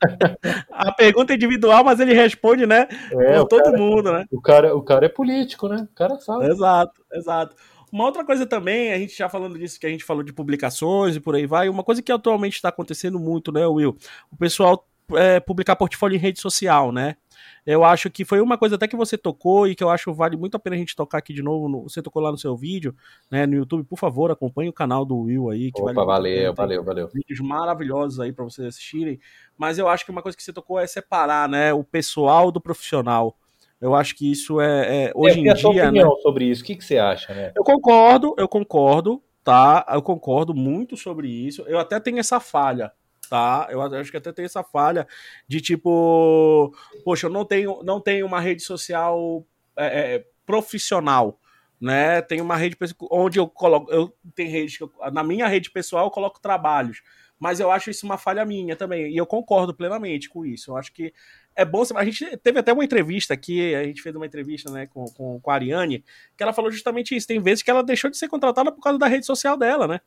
a pergunta é individual, mas ele responde, né? É, todo cara, mundo, né? O cara, o cara é político, né? O cara sabe. Exato, exato. Uma outra coisa também, a gente já falando disso, que a gente falou de publicações e por aí vai, uma coisa que atualmente está acontecendo muito, né, Will? O pessoal é, publicar portfólio em rede social, né? Eu acho que foi uma coisa até que você tocou e que eu acho vale muito a pena a gente tocar aqui de novo. No, você tocou lá no seu vídeo, né, no YouTube. Por favor, acompanhe o canal do Will aí. Que Opa, vale valeu, valeu, valeu. Vídeos maravilhosos aí para vocês assistirem. Mas eu acho que uma coisa que você tocou é separar, né, o pessoal do profissional. Eu acho que isso é, é hoje é, em a sua dia, opinião né? sobre isso. O que, que você acha, né? Eu concordo, eu concordo, tá? Eu concordo muito sobre isso. Eu até tenho essa falha tá? Eu acho que até tem essa falha de tipo, poxa, eu não tenho, não tenho uma rede social é, é, profissional, né? Tem uma rede onde eu coloco, eu tenho rede, na minha rede pessoal eu coloco trabalhos, mas eu acho isso uma falha minha também, e eu concordo plenamente com isso. Eu acho que é bom. A gente teve até uma entrevista aqui, a gente fez uma entrevista né, com, com, com a Ariane, que ela falou justamente isso. Tem vezes que ela deixou de ser contratada por causa da rede social dela, né?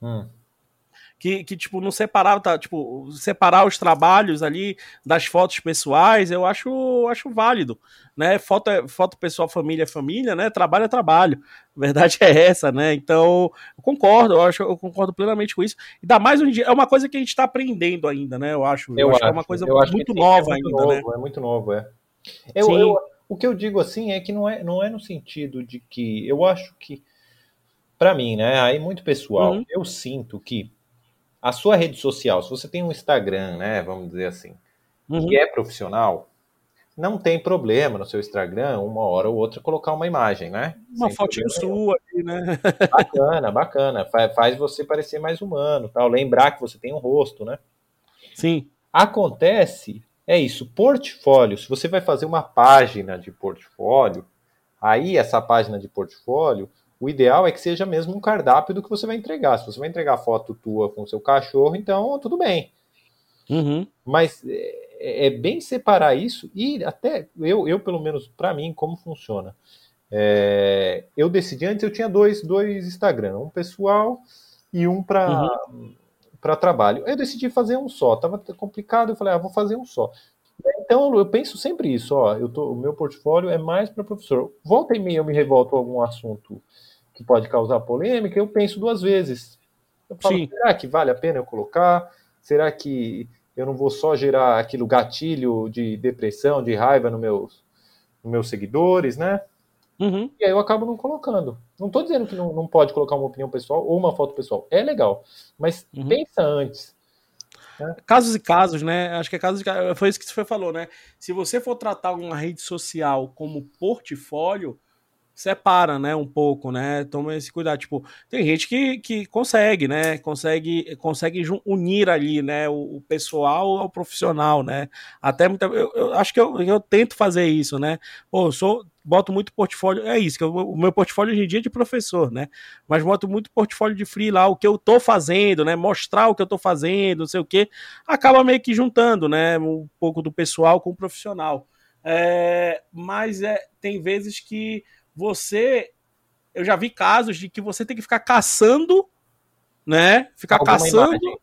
Hum que, que tipo, não separar, tá, tipo, separar os trabalhos ali das fotos pessoais, eu acho, acho válido, né? Foto é foto pessoal, família é família, né? Trabalho é trabalho. A verdade é essa, né? Então, eu concordo, eu acho, eu concordo plenamente com isso. Ainda mais hoje em dia, é uma coisa que a gente está aprendendo ainda, né? Eu acho, eu, eu acho, que é uma coisa muito é nova é muito ainda, novo, né? É muito novo, é. Eu, eu, o que eu digo assim é que não é, não é no sentido de que eu acho que para mim, né? Aí muito pessoal, uhum. eu sinto que a sua rede social, se você tem um Instagram, né, vamos dizer assim, uhum. que é profissional, não tem problema no seu Instagram, uma hora ou outra, colocar uma imagem, né? Uma fotinho sua ali, né? Bacana, bacana. Faz você parecer mais humano, tal. Lembrar que você tem um rosto, né? Sim. Acontece, é isso, portfólio. Se você vai fazer uma página de portfólio, aí essa página de portfólio, o ideal é que seja mesmo um cardápio do que você vai entregar. Se você vai entregar foto tua com o seu cachorro, então tudo bem. Uhum. Mas é, é, bem separar isso e até eu, eu pelo menos para mim, como funciona. É, eu decidi antes, eu tinha dois, dois Instagram, um pessoal e um para uhum. para trabalho. Eu decidi fazer um só. Tava complicado, eu falei, ah, vou fazer um só. Então eu penso sempre isso, ó, eu tô, o meu portfólio é mais para professor. Volta e meia eu me revolto a algum assunto que pode causar polêmica, eu penso duas vezes. Eu falo, Sim. será que vale a pena eu colocar? Será que eu não vou só gerar aquilo gatilho de depressão, de raiva nos meus, nos meus seguidores, né? Uhum. E aí eu acabo não colocando. Não estou dizendo que não, não pode colocar uma opinião pessoal ou uma foto pessoal. É legal. Mas uhum. pensa antes. Né? Casos e casos, né? Acho que é casos e casos. Foi isso que você falou, né? Se você for tratar uma rede social como portfólio, separa, né, um pouco, né? Toma esse cuidado. Tipo, tem gente que, que consegue, né? Consegue, consegue unir ali, né? O, o pessoal ao profissional, né? Até muita, eu, eu acho que eu, eu tento fazer isso, né? Pô, eu sou boto muito portfólio, é isso, que eu, o meu portfólio hoje em dia é de professor, né? Mas boto muito portfólio de free lá, o que eu tô fazendo, né? Mostrar o que eu tô fazendo, não sei o que, acaba meio que juntando, né? Um pouco do pessoal com o profissional. É, mas é, tem vezes que você. Eu já vi casos de que você tem que ficar caçando, né? Ficar alguma caçando imagem.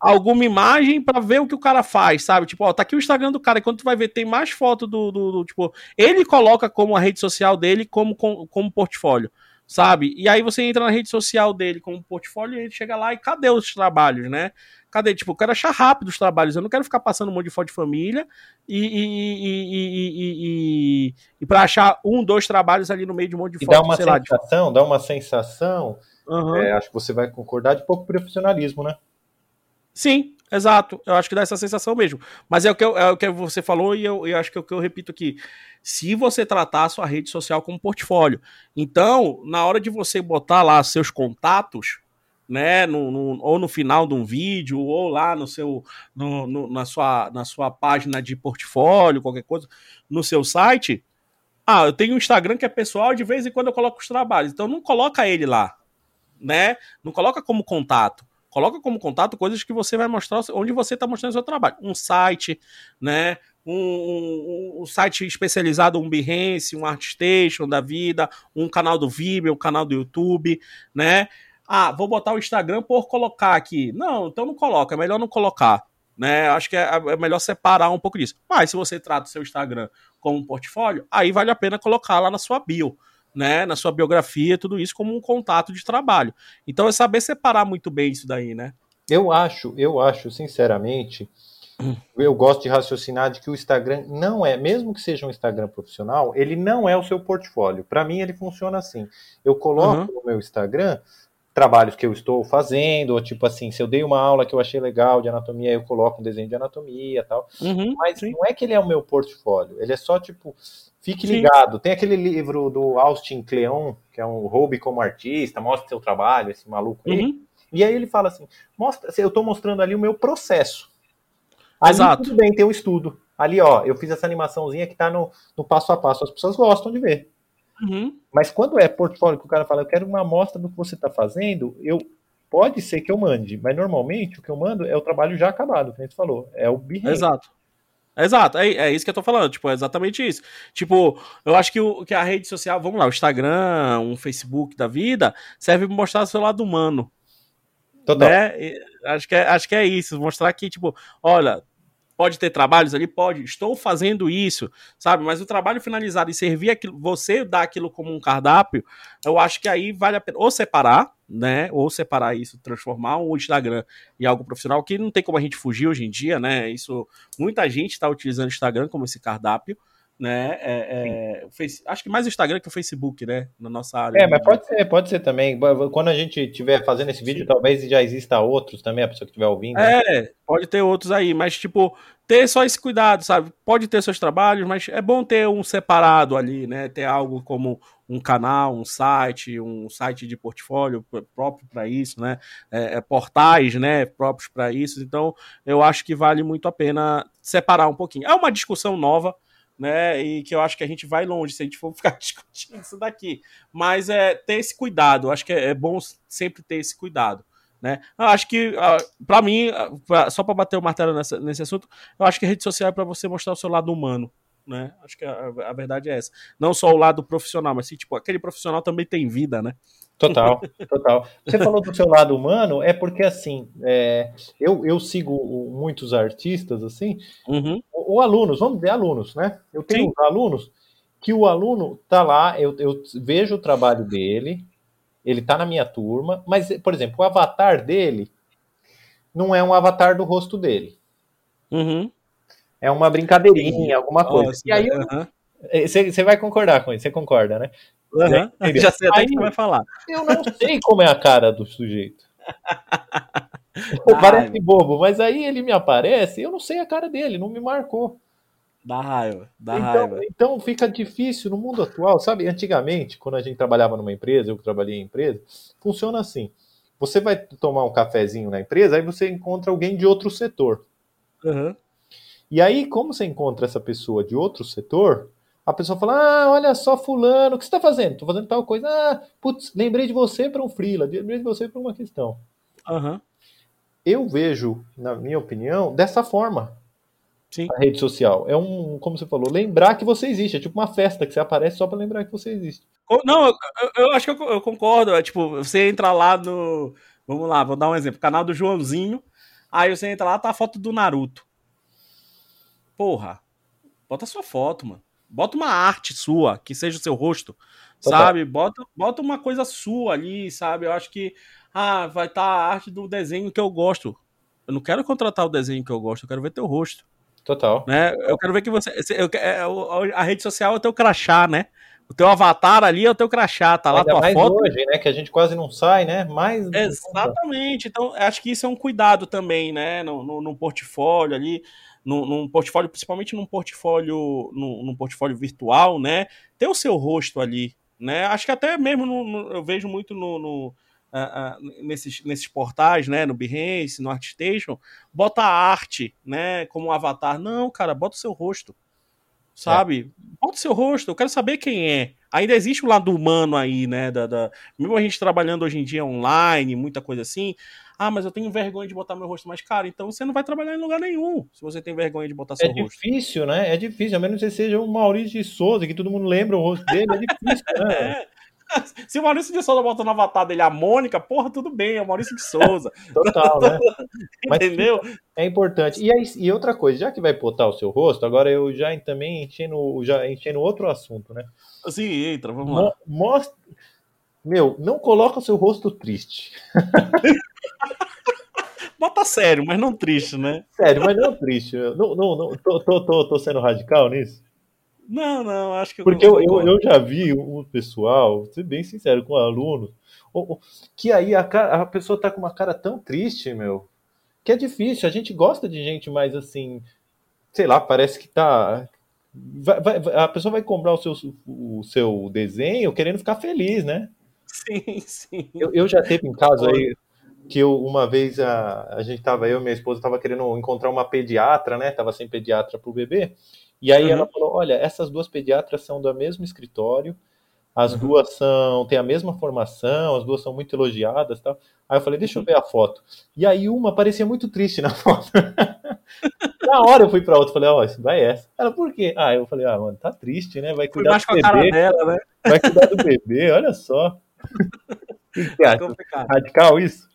alguma imagem para ver o que o cara faz, sabe? Tipo, ó, tá aqui o Instagram do cara, e quando tu vai ver, tem mais foto do, do, do tipo, ele coloca como a rede social dele como, como, como portfólio sabe? E aí você entra na rede social dele como portfólio e ele chega lá e cadê os trabalhos, né? Cadê? Tipo, eu quero achar rápido os trabalhos. Eu não quero ficar passando um monte de foto de família e, e, e, e, e para achar um, dois trabalhos ali no meio de um monte de foto. Dá uma sensação, dá uma sensação. É, acho que você vai concordar de pouco profissionalismo, né? Sim, exato. Eu acho que dá essa sensação mesmo. Mas é o que, eu, é o que você falou e eu, eu acho que é o que eu repito aqui. Se você tratar a sua rede social como portfólio. Então, na hora de você botar lá seus contatos, né, no, no, ou no final de um vídeo, ou lá no seu, no, no, na, sua, na sua página de portfólio, qualquer coisa, no seu site. Ah, eu tenho um Instagram que é pessoal, de vez em quando eu coloco os trabalhos. Então não coloca ele lá, né? Não coloca como contato. Coloca como contato coisas que você vai mostrar onde você está mostrando o seu trabalho. Um site, né? Um, um, um, site especializado, um Behance, um ArtStation da vida, um canal do Vimeo, um canal do YouTube, né? Ah, vou botar o Instagram por colocar aqui. Não, então não coloca, é melhor não colocar. Né? Acho que é, é melhor separar um pouco disso. Mas se você trata o seu Instagram como um portfólio, aí vale a pena colocar lá na sua bio, né? Na sua biografia, tudo isso como um contato de trabalho. Então é saber separar muito bem isso daí, né? Eu acho, eu acho, sinceramente, eu gosto de raciocinar de que o Instagram não é, mesmo que seja um Instagram profissional, ele não é o seu portfólio. Para mim, ele funciona assim. Eu coloco uhum. no meu Instagram trabalhos que eu estou fazendo, ou tipo assim, se eu dei uma aula que eu achei legal de anatomia, eu coloco um desenho de anatomia e tal. Uhum, Mas sim. não é que ele é o meu portfólio, ele é só tipo, fique sim. ligado. Tem aquele livro do Austin Kleon, que é um hobby como artista, mostra seu trabalho, esse maluco aí. Uhum. E aí ele fala assim: mostra, eu estou mostrando ali o meu processo. Ali, Exato. tudo bem, tem um estudo. Ali, ó, eu fiz essa animaçãozinha que está no, no passo a passo. As pessoas gostam de ver. Uhum. Mas quando é portfólio que o cara fala, eu quero uma amostra do que você está fazendo, eu pode ser que eu mande, mas normalmente o que eu mando é o trabalho já acabado, que a gente falou, é o behave. Exato. Exato, é, é isso que eu tô falando, tipo, é exatamente isso. Tipo, eu acho que, o, que a rede social, vamos lá, o Instagram, um Facebook da vida, serve para mostrar o seu lado humano. Total. Né? Acho, que é, acho que é isso, mostrar que, tipo, olha, pode ter trabalhos ali? Pode. Estou fazendo isso, sabe? Mas o trabalho finalizado e servir aquilo, você dar aquilo como um cardápio, eu acho que aí vale a pena ou separar, né? Ou separar isso, transformar o Instagram em algo profissional, que não tem como a gente fugir hoje em dia, né? Isso, muita gente está utilizando o Instagram como esse cardápio né? É, é, face, acho que mais o Instagram que o Facebook, né? Na nossa área. É, mas pode ser, pode ser também. Quando a gente estiver fazendo esse vídeo, Sim. talvez já exista outros também, a pessoa que estiver ouvindo. Né? É, pode ter outros aí, mas tipo, ter só esse cuidado, sabe? Pode ter seus trabalhos, mas é bom ter um separado ali, né? Ter algo como um canal, um site, um site de portfólio próprio para isso, né? É, é, portais, né? Próprios para isso. Então, eu acho que vale muito a pena separar um pouquinho. É uma discussão nova né? E que eu acho que a gente vai longe se a gente for ficar discutindo isso daqui. Mas é ter esse cuidado, eu acho que é, é bom sempre ter esse cuidado. Né? Eu acho que, para mim, pra, só para bater o martelo nessa, nesse assunto, eu acho que a rede social é para você mostrar o seu lado humano. Né? Acho que a, a, verdade é essa. Não só o lado profissional, mas sim, tipo, aquele profissional também tem vida, né? Total, total. Você falou do seu lado humano, é porque assim, é, eu, eu sigo muitos artistas, assim, uhum. ou, ou, alunos, vamos dizer alunos, né? Eu tenho alunos que o aluno tá lá, eu, eu vejo o trabalho dele, ele tá na minha turma, mas, por exemplo, o avatar dele não é um avatar do rosto dele. Uhum. É uma brincadeirinha, alguma coisa. Nossa, e aí, você uhum. vai concordar com isso, você concorda, né? Uhum. Já sei até o que vai falar. Eu não sei como é a cara do sujeito. Parece bobo, mas aí ele me aparece, eu não sei a cara dele, não me marcou. Dá raiva, dá então, raiva. Então fica difícil no mundo atual, sabe? Antigamente, quando a gente trabalhava numa empresa, eu que trabalhei em empresa, funciona assim. Você vai tomar um cafezinho na empresa, aí você encontra alguém de outro setor. Uhum. E aí, como você encontra essa pessoa de outro setor, a pessoa fala: Ah, olha só, Fulano, o que você está fazendo? Estou fazendo tal coisa. Ah, putz, lembrei de você para um Freela, lembrei de você para uma questão. Uhum. Eu vejo, na minha opinião, dessa forma. Sim. A rede social. É um, como você falou, lembrar que você existe. É tipo uma festa que você aparece só para lembrar que você existe. Não, eu, eu acho que eu, eu, concordo. É tipo, você entra lá no. Vamos lá, vou dar um exemplo. Canal do Joãozinho. Aí você entra lá, tá a foto do Naruto. Porra. Bota sua foto, mano. Bota uma arte sua, que seja o seu rosto, Total. sabe? Bota, bota uma coisa sua ali, sabe? Eu acho que ah, vai estar tá a arte do desenho que eu gosto. Eu não quero contratar o desenho que eu gosto, eu quero ver teu rosto. Total. Né? Eu quero ver que você. Eu, é, a rede social é o teu crachá, né? O teu avatar ali é o teu crachá, tá lá Ainda tua mais foto. hoje, né? Que a gente quase não sai, né? Mais. Exatamente. Então, acho que isso é um cuidado também, né? No, no, no portfólio ali num, num portfólio, principalmente num portfólio, num, num, portfólio virtual, né? Ter o seu rosto ali, né? Acho que até mesmo no, no, eu vejo muito no, no uh, uh, nesses, nesses portais, né? No Behance, no ArtStation, bota a arte, né? Como um avatar. Não, cara, bota o seu rosto. Sabe? É. Bota o seu rosto, eu quero saber quem é. Ainda existe o lado humano aí, né? Da, da... Mesmo a gente trabalhando hoje em dia online, muita coisa assim, ah, mas eu tenho vergonha de botar meu rosto. Mas, cara, então você não vai trabalhar em lugar nenhum se você tem vergonha de botar seu é rosto. É difícil, né? É difícil. A menos que você seja o Maurício de Souza, que todo mundo lembra o rosto dele. É difícil, né? é. Se o Maurício de Souza bota no avatar dele a Mônica, porra, tudo bem, é o Maurício de Souza. Total, né? Entendeu? é importante. E, aí, e outra coisa, já que vai botar o seu rosto, agora eu já também enchendo, já enchendo outro assunto, né? Sim, entra, vamos lá. Mostra. Meu, não coloca o seu rosto triste. Bota sério, mas não triste, né? Sério, mas não triste. Não, não, não, tô, tô, tô, tô sendo radical nisso? Não, não, acho que. Porque eu, eu, eu já vi o pessoal, vou ser bem sincero, com alunos, que aí a, a pessoa tá com uma cara tão triste, meu, que é difícil. A gente gosta de gente mais assim, sei lá, parece que tá. Vai, vai, a pessoa vai comprar o seu, o seu desenho querendo ficar feliz, né? Sim, sim. Eu, eu já teve em caso aí que eu, uma vez a, a gente tava, eu e minha esposa tava querendo encontrar uma pediatra, né? Tava sem pediatra pro bebê. E aí uhum. ela falou: olha, essas duas pediatras são do mesmo escritório, as uhum. duas são têm a mesma formação, as duas são muito elogiadas, tal. Aí eu falei: deixa eu uhum. ver a foto. E aí uma parecia muito triste na foto. na hora eu fui para outra, falei: ó, oh, vai essa. Ela por quê? Ah, eu falei: ah, mano, tá triste, né? Vai cuidar do bebê. Dela, né? Vai cuidar do bebê, olha só. que é Radical isso?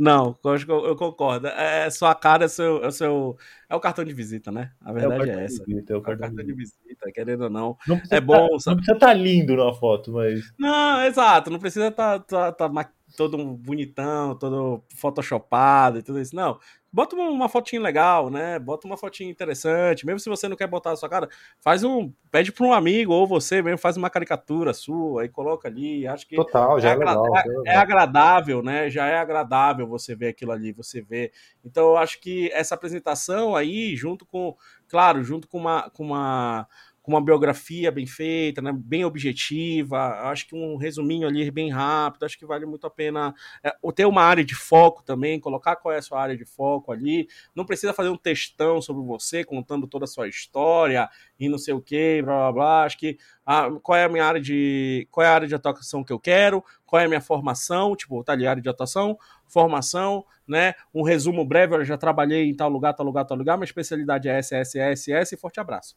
Não, eu, eu concordo. É, é sua cara, é seu, é seu. É o cartão de visita, né? A verdade é, é essa. Visita, é o cartão, é o cartão de, visita. de visita, querendo ou não. não é bom. Tá, não precisa estar tá lindo na foto, mas. Não, exato. Não precisa estar tá, tá, tá todo bonitão, todo photoshopado e tudo isso. Não bota uma fotinha legal, né? Bota uma fotinha interessante. Mesmo se você não quer botar a sua cara, faz um. Pede para um amigo ou você mesmo faz uma caricatura sua e coloca ali. Acho que. Total, já é, é legal. É, é, agradável, né? Já é agradável você ver aquilo ali, você vê. Então, eu acho que essa apresentação aí, junto com. Claro, junto com uma. Com uma com uma biografia bem feita, né, bem objetiva. Acho que um resuminho ali bem rápido, acho que vale muito a pena é, ter uma área de foco também, colocar qual é a sua área de foco ali. Não precisa fazer um textão sobre você, contando toda a sua história e não sei o que, blá blá blá. Acho que ah, qual é a minha área de. qual é a área de atuação que eu quero, qual é a minha formação, tipo, tá ali, área de atuação, formação, né? Um resumo breve, eu já trabalhei em tal lugar, tal lugar, tal lugar, minha especialidade é essa, essa, essa, essa, e forte abraço.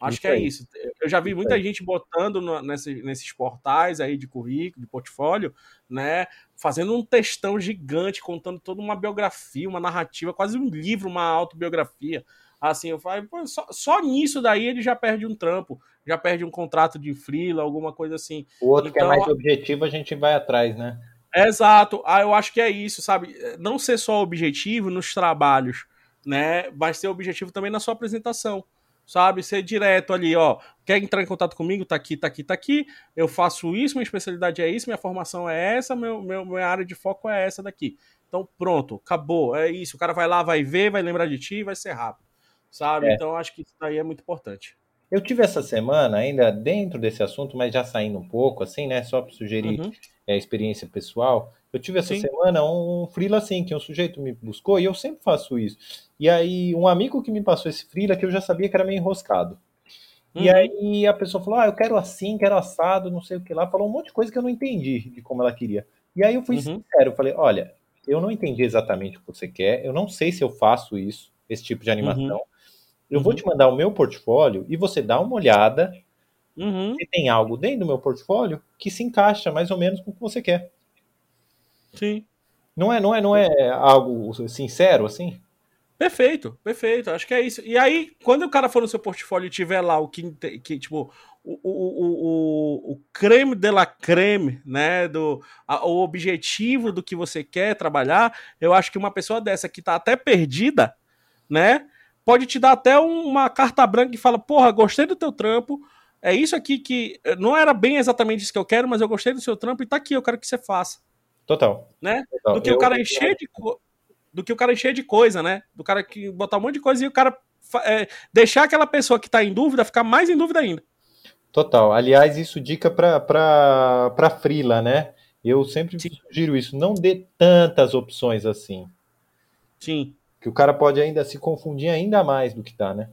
Acho isso que é aí. isso. Eu já vi muita gente botando no, nesse, nesses portais aí de currículo, de portfólio, né? Fazendo um textão gigante, contando toda uma biografia, uma narrativa, quase um livro, uma autobiografia. Assim, eu falo, só, só, nisso daí ele já perde um trampo, já perde um contrato de freela, alguma coisa assim. O outro então, que é então, mais objetivo, a gente vai atrás, né? exato. Ah, eu acho que é isso, sabe? Não ser só objetivo nos trabalhos, né? Mas ser objetivo também na sua apresentação sabe? Ser direto ali, ó. Quer entrar em contato comigo? Tá aqui, tá aqui, tá aqui. Eu faço isso, minha especialidade é isso, minha formação é essa, meu, meu, minha área de foco é essa daqui. Então, pronto, acabou. É isso. O cara vai lá, vai ver, vai lembrar de ti e vai ser rápido, sabe? É. Então, acho que isso daí é muito importante. Eu tive essa semana, ainda dentro desse assunto, mas já saindo um pouco, assim, né? Só para sugerir uhum. é, experiência pessoal. Eu tive essa Sim. semana um freela assim, que um sujeito me buscou, e eu sempre faço isso. E aí, um amigo que me passou esse freela, que eu já sabia que era meio enroscado. Uhum. E aí a pessoa falou: Ah, eu quero assim, quero assado, não sei o que lá. Falou um monte de coisa que eu não entendi de como ela queria. E aí eu fui uhum. sincero, eu falei: Olha, eu não entendi exatamente o que você quer, eu não sei se eu faço isso, esse tipo de animação. Uhum. Eu vou uhum. te mandar o meu portfólio e você dá uma olhada uhum. se tem algo dentro do meu portfólio que se encaixa mais ou menos com o que você quer. Sim. Não é, não é, não é algo sincero assim? Perfeito, perfeito. Acho que é isso. E aí, quando o cara for no seu portfólio e tiver lá o que, que tipo, o, o, o, o creme de la creme, né? Do, a, o objetivo do que você quer trabalhar, eu acho que uma pessoa dessa que tá até perdida, né? Pode te dar até uma carta branca que fala, porra, gostei do teu trampo, é isso aqui que. Não era bem exatamente isso que eu quero, mas eu gostei do seu trampo e tá aqui, eu quero que você faça. Total. Né? Total. Do que eu, o cara encher de do que o cara encher de coisa, né? Do cara que botar um monte de coisa e o cara é, deixar aquela pessoa que tá em dúvida ficar mais em dúvida ainda. Total. Aliás, isso dica para para frila, né? Eu sempre Sim. sugiro isso, não dê tantas opções assim. Sim. Que o cara pode ainda se confundir ainda mais do que tá, né?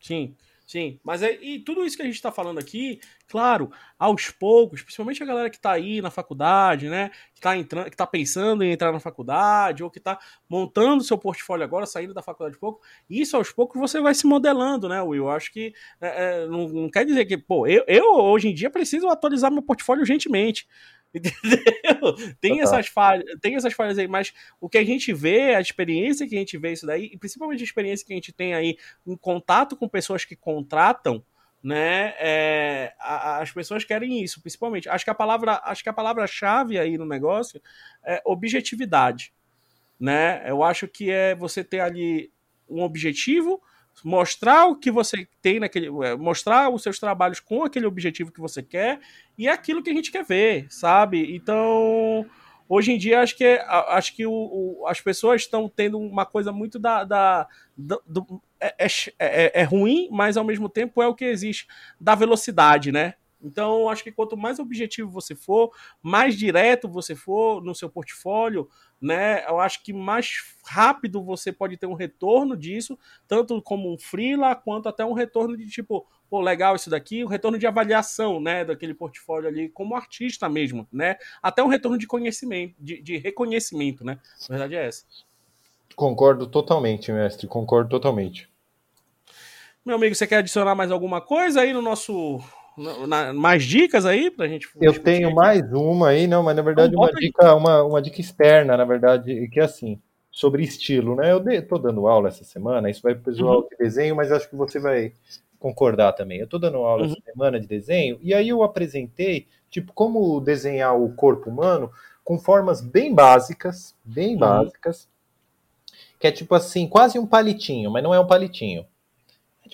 Sim. Sim, mas é, e tudo isso que a gente está falando aqui, claro, aos poucos, principalmente a galera que está aí na faculdade, né, que está entrando, que tá pensando em entrar na faculdade ou que está montando seu portfólio agora, saindo da faculdade de pouco, isso aos poucos você vai se modelando, né, Will? Eu acho que é, é, não, não, quer dizer que, pô, eu, eu hoje em dia preciso atualizar meu portfólio urgentemente. Entendeu? Tem essas falhas, tem essas falhas aí, mas o que a gente vê, a experiência que a gente vê isso daí, e principalmente a experiência que a gente tem aí em contato com pessoas que contratam, né? É, as pessoas querem isso, principalmente. Acho que a palavra, acho que a palavra-chave aí no negócio é objetividade. né? Eu acho que é você ter ali um objetivo, mostrar o que você tem naquele, é, mostrar os seus trabalhos com aquele objetivo que você quer e é aquilo que a gente quer ver, sabe? Então, hoje em dia acho que acho que o, o, as pessoas estão tendo uma coisa muito da, da do, do é, é, é, é, ruim, mas ao mesmo tempo é o que existe da velocidade, né? Então, acho que quanto mais objetivo você for, mais direto você for no seu portfólio, né? Eu acho que mais rápido você pode ter um retorno disso, tanto como um freela, quanto até um retorno de tipo, pô, legal isso daqui, um retorno de avaliação, né, daquele portfólio ali, como artista mesmo, né? Até um retorno de conhecimento, de, de reconhecimento, né? A verdade é essa. Concordo totalmente, mestre, concordo totalmente. Meu amigo, você quer adicionar mais alguma coisa aí no nosso na, mais dicas aí pra gente? Eu tenho mais uma aí, não, mas na verdade então, uma dica, uma, uma dica externa, na verdade, que é assim, sobre estilo, né? Eu de, tô dando aula essa semana, isso vai pro pessoal uhum. de desenho, mas acho que você vai concordar também. Eu tô dando aula uhum. essa semana de desenho, e aí eu apresentei, tipo, como desenhar o corpo humano com formas bem básicas, bem uhum. básicas, que é tipo assim, quase um palitinho, mas não é um palitinho.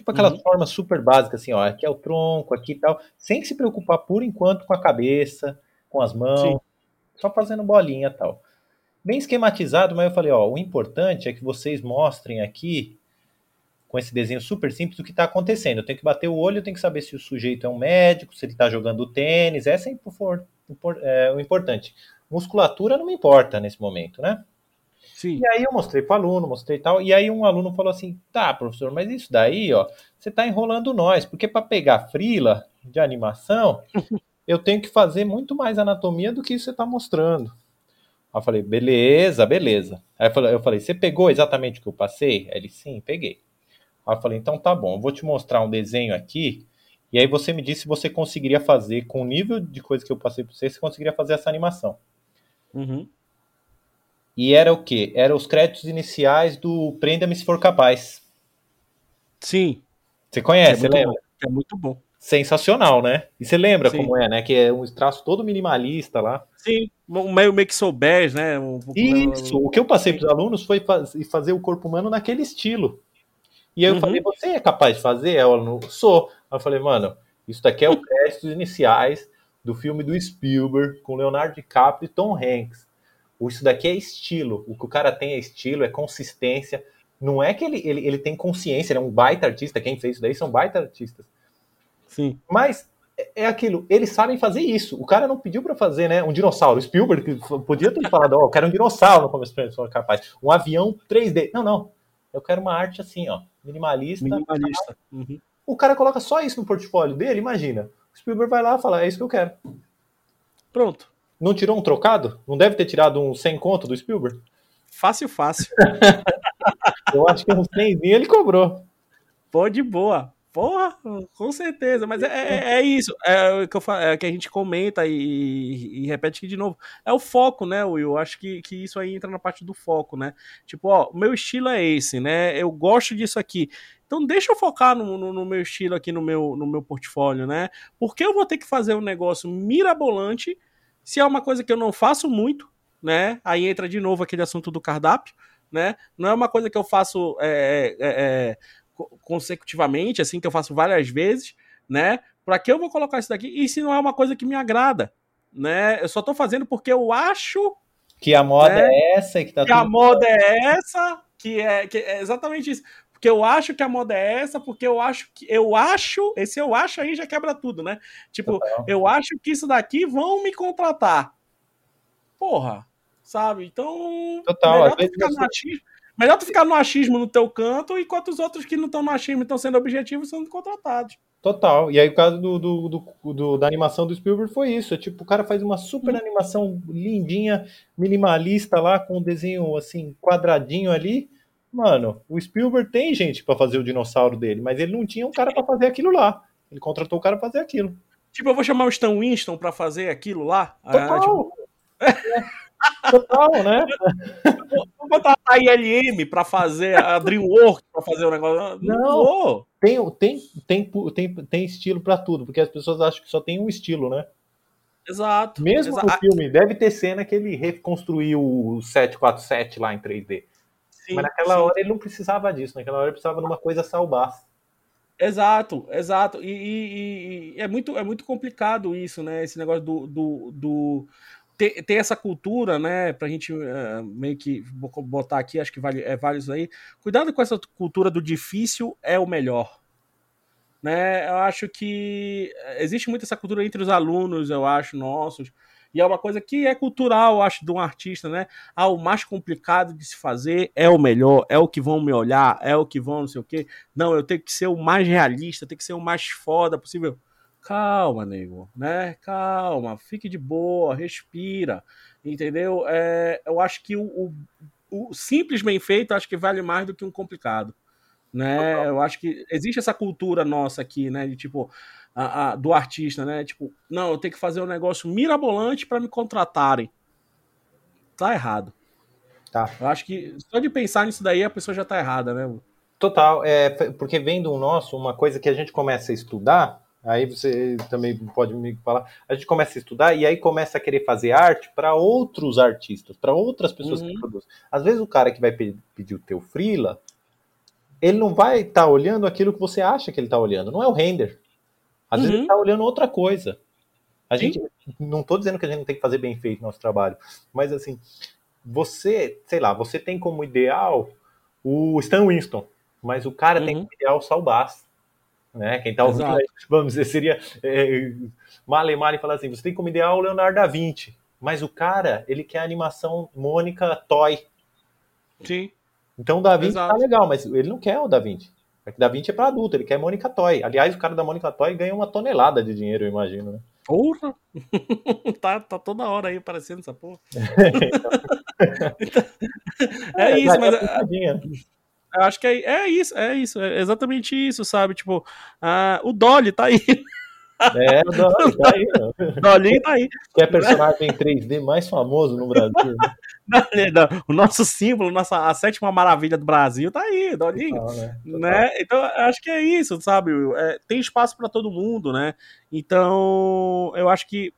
Tipo aquela uhum. forma super básica, assim, ó, aqui é o tronco, aqui e tal, sem se preocupar por enquanto com a cabeça, com as mãos, Sim. só fazendo bolinha e tal. Bem esquematizado, mas eu falei, ó, o importante é que vocês mostrem aqui, com esse desenho super simples, o que está acontecendo. Eu tenho que bater o olho, eu tenho que saber se o sujeito é um médico, se ele está jogando tênis, essa é, é o importante. Musculatura não me importa nesse momento, né? Sim. E aí eu mostrei para o aluno, mostrei tal, e aí um aluno falou assim: "Tá, professor, mas isso daí, ó, você está enrolando nós, porque para pegar frila de animação, eu tenho que fazer muito mais anatomia do que você está mostrando". Aí eu falei: "Beleza, beleza". Aí eu falei, eu falei: "Você pegou exatamente o que eu passei?". Aí ele: "Sim, peguei". Aí eu falei: "Então tá bom, eu vou te mostrar um desenho aqui e aí você me disse se você conseguiria fazer, com o nível de coisa que eu passei para você, você conseguiria fazer essa animação. Uhum. E era o quê? Era os créditos iniciais do Prenda-me se for capaz. Sim. Você conhece, é lembra? Bom. É muito bom. Sensacional, né? E você lembra Sim. como é, né? Que é um traço todo minimalista lá. Sim, meio, meio que soubés, né? Um, Isso, o que eu passei para os alunos foi fazer o corpo humano naquele estilo. E aí eu uhum. falei, você é capaz de fazer? Ela não sou. Aí eu falei, mano, isso daqui é o créditos iniciais do filme do Spielberg com Leonardo DiCaprio e Tom Hanks. Isso daqui é estilo. O que o cara tem é estilo, é consistência. Não é que ele, ele, ele tem consciência, ele é um baita artista. Quem fez isso daí são baita artistas. Sim. Mas é, é aquilo, eles sabem fazer isso. O cara não pediu para fazer, né? Um dinossauro. Spielberg podia ter falado, ó, oh, eu quero um dinossauro no começo para capaz. Um avião 3D. Não, não. Eu quero uma arte assim, ó, minimalista. Minimalista. Uhum. O cara coloca só isso no portfólio dele, imagina. O Spielberg vai lá e fala, é isso que eu quero. Pronto. Não tirou um trocado? Não deve ter tirado um 100 conto do Spielberg? Fácil, fácil. Eu acho que um 100 ele cobrou. Pô, de boa. Porra, com certeza, mas é, é, é isso, é o que, eu falo, é que a gente comenta e, e, repete aqui de novo. É o foco, né, Will? Acho que, que isso aí entra na parte do foco, né? Tipo, ó, o meu estilo é esse, né? Eu gosto disso aqui. Então deixa eu focar no, no, no, meu estilo aqui no meu, no meu portfólio, né? Porque eu vou ter que fazer um negócio mirabolante se é uma coisa que eu não faço muito, né? Aí entra de novo aquele assunto do cardápio, né? Não é uma coisa que eu faço é, é, é, consecutivamente, assim, que eu faço várias vezes, né? Para que eu vou colocar isso daqui? E se não é uma coisa que me agrada, né? Eu só tô fazendo porque eu acho que a moda né? é essa que tá que a moda é essa, que é, que é exatamente isso porque eu acho que a moda é essa, porque eu acho que eu acho, esse eu acho aí já quebra tudo, né? Tipo, Total. eu acho que isso daqui vão me contratar. Porra, sabe? Então, Total, melhor, tu ficar no achismo, melhor tu ficar no achismo no teu canto, enquanto os outros que não estão no achismo estão sendo objetivos sendo contratados. Total. E aí o caso do, do, do, do, da animação do Spielberg foi isso. É tipo, o cara faz uma super uhum. animação lindinha, minimalista lá, com um desenho assim, quadradinho ali Mano, o Spielberg tem gente para fazer o dinossauro dele, mas ele não tinha um cara para fazer aquilo lá. Ele contratou o cara pra fazer aquilo. Tipo, eu vou chamar o Stan Winston para fazer aquilo lá? Total. Ah, tipo... Total, né? Vou botar a ILM para fazer, a DreamWorks para fazer o negócio. Não, não tem, tem, tem, tem, tem estilo para tudo, porque as pessoas acham que só tem um estilo, né? Exato. Mesmo Exa no filme, deve ter cena que ele reconstruiu o 747 lá em 3D. Sim, Mas naquela sim. hora ele não precisava disso, naquela hora ele precisava de uma coisa salvasse. Exato, exato. E, e, e, é, muito, é muito complicado isso, né? Esse negócio do. do, do ter, ter essa cultura, né? Pra gente uh, meio que botar aqui, acho que vale, é válido isso aí. Cuidado com essa cultura do difícil é o melhor. Né? Eu acho que existe muito essa cultura entre os alunos, eu acho, nossos e é uma coisa que é cultural, acho, de um artista, né? Ah, o mais complicado de se fazer é o melhor, é o que vão me olhar, é o que vão não sei o quê. Não, eu tenho que ser o mais realista, tenho que ser o mais foda possível. Calma, nego, né? Calma, fique de boa, respira, entendeu? É, eu acho que o, o, o simples bem feito acho que vale mais do que um complicado né? Eu acho que existe essa cultura nossa aqui, né? De tipo, a, a, do artista, né? Tipo, não, eu tenho que fazer um negócio mirabolante para me contratarem. Tá errado. Tá. Eu acho que só de pensar nisso daí a pessoa já tá errada, né? Total, é, porque vem do nosso, uma coisa que a gente começa a estudar, aí você também pode me falar, a gente começa a estudar e aí começa a querer fazer arte para outros artistas, para outras pessoas uhum. que produzem. Às vezes o cara que vai pedir o teu freela, ele não vai estar tá olhando aquilo que você acha que ele está olhando, não é o render. Às uhum. vezes ele está olhando outra coisa. A Sim. gente, não estou dizendo que a gente não tem que fazer bem feito nosso trabalho, mas assim, você, sei lá, você tem como ideal o Stan Winston, mas o cara uhum. tem como ideal o Saul Bass, né? Quem tá ouvindo, vamos dizer, seria é, male male falar assim, você tem como ideal o Leonardo da Vinci, mas o cara, ele quer animação Mônica Toy. Sim. Então o Da Vinci tá Exato. tá legal, mas ele não quer o Da Vinci. É que Da Vinci é para adulto, ele quer Mônica Toy. Aliás, o cara da Mônica Toy ganha uma tonelada de dinheiro, eu imagino, né? Porra! tá, tá toda hora aí aparecendo essa porra. é, é, isso, mas. É, eu acho que é, é isso, é isso, é exatamente isso, sabe? Tipo, uh, o Dolly tá aí. É, o Dolly tá aí. Dolinho tá aí. Que é personagem 3D mais famoso no Brasil. Né? o nosso símbolo, nossa, a sétima maravilha do Brasil tá aí, Dolinho. Total, né? né? Então, acho que é isso, sabe? É, tem espaço para todo mundo, né? Então, eu acho que,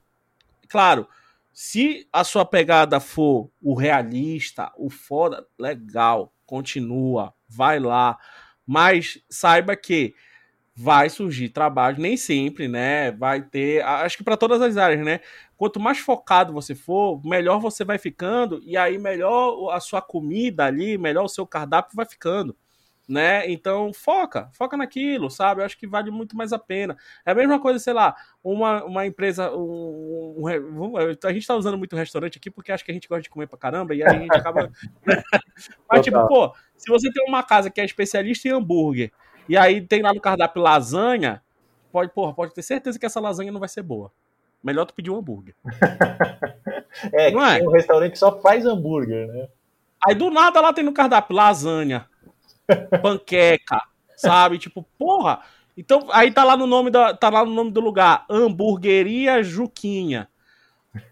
claro, se a sua pegada for o realista, o foda, legal, continua, vai lá. Mas saiba que vai surgir trabalho, nem sempre, né? Vai ter, acho que para todas as áreas, né? Quanto mais focado você for, melhor você vai ficando e aí melhor a sua comida ali, melhor o seu cardápio vai ficando, né? Então foca, foca naquilo, sabe? Eu acho que vale muito mais a pena. É a mesma coisa, sei lá, uma, uma empresa, um, um, a gente tá usando muito restaurante aqui porque acho que a gente gosta de comer pra caramba e aí a gente acaba. Mas tipo, pô, se você tem uma casa que é especialista em hambúrguer e aí tem lá no cardápio lasanha. Pode, porra, pode ter certeza que essa lasanha não vai ser boa. Melhor tu pedir um hambúrguer. é, não é? tem um restaurante que só faz hambúrguer, né? Aí do nada lá tem no cardápio lasanha, panqueca, sabe? Tipo, porra. Então aí tá lá no nome da, tá lá no nome do lugar, hamburgueria Juquinha.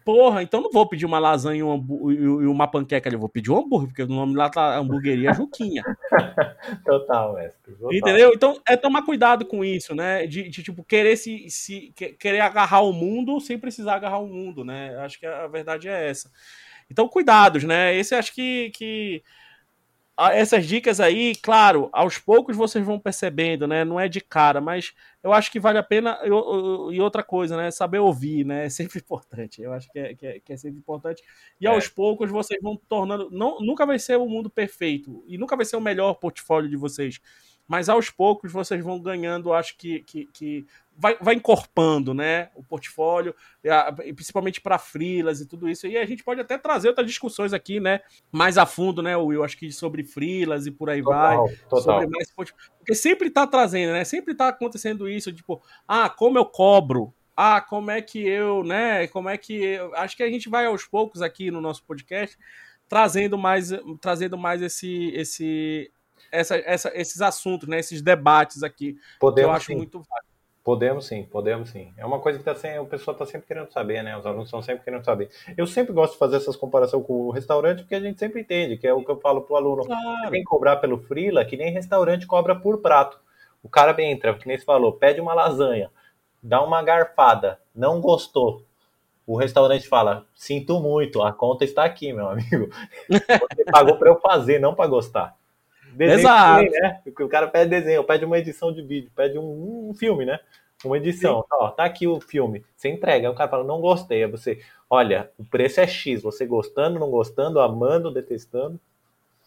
Porra, então não vou pedir uma lasanha e uma panqueca ali, eu vou pedir um hambúrguer, porque o nome lá tá hamburgueria Juquinha. Total, mestre. Total. Entendeu? Então é tomar cuidado com isso, né? De, de, tipo, querer se, se querer agarrar o mundo sem precisar agarrar o mundo, né? Acho que a verdade é essa. Então, cuidados, né? Esse acho que, que essas dicas aí, claro, aos poucos vocês vão percebendo, né? Não é de cara, mas eu acho que vale a pena. E outra coisa, né? Saber ouvir, né? É sempre importante. Eu acho que é, que é, que é sempre importante. E é. aos poucos vocês vão tornando. Não, nunca vai ser o mundo perfeito. E nunca vai ser o melhor portfólio de vocês. Mas aos poucos vocês vão ganhando, acho que, que, que vai, vai encorpando né, o portfólio, principalmente para frilas e tudo isso. E a gente pode até trazer outras discussões aqui, né? Mais a fundo, né, Will? Acho que sobre frilas e por aí total, vai. Total. Mais, porque sempre está trazendo, né? Sempre está acontecendo isso, tipo, ah, como eu cobro? Ah, como é que eu, né? Como é que eu... acho que a gente vai aos poucos aqui no nosso podcast trazendo mais trazendo mais esse esse essa, essa, esses assuntos, né, esses debates aqui, Podemos, que eu acho sim. muito válido. Podemos sim, podemos sim. É uma coisa que tá sem, o pessoal está sempre querendo saber, né? Os alunos estão sempre querendo saber. Eu sempre gosto de fazer essas comparações com o restaurante, porque a gente sempre entende, que é o que eu falo pro aluno. Claro. Tem que cobrar pelo freela, que nem restaurante cobra por prato. O cara entra, que nem você falou, pede uma lasanha, dá uma garfada, não gostou. o restaurante fala: sinto muito, a conta está aqui, meu amigo. Você pagou para eu fazer, não para gostar. Desenho Exato. Também, né? O cara pede desenho, pede uma edição de vídeo, pede um, um filme, né? Uma edição. Ó, tá aqui o filme. Você entrega. Aí o cara fala, não gostei. Aí você, olha, o preço é X. Você gostando, não gostando, amando, detestando.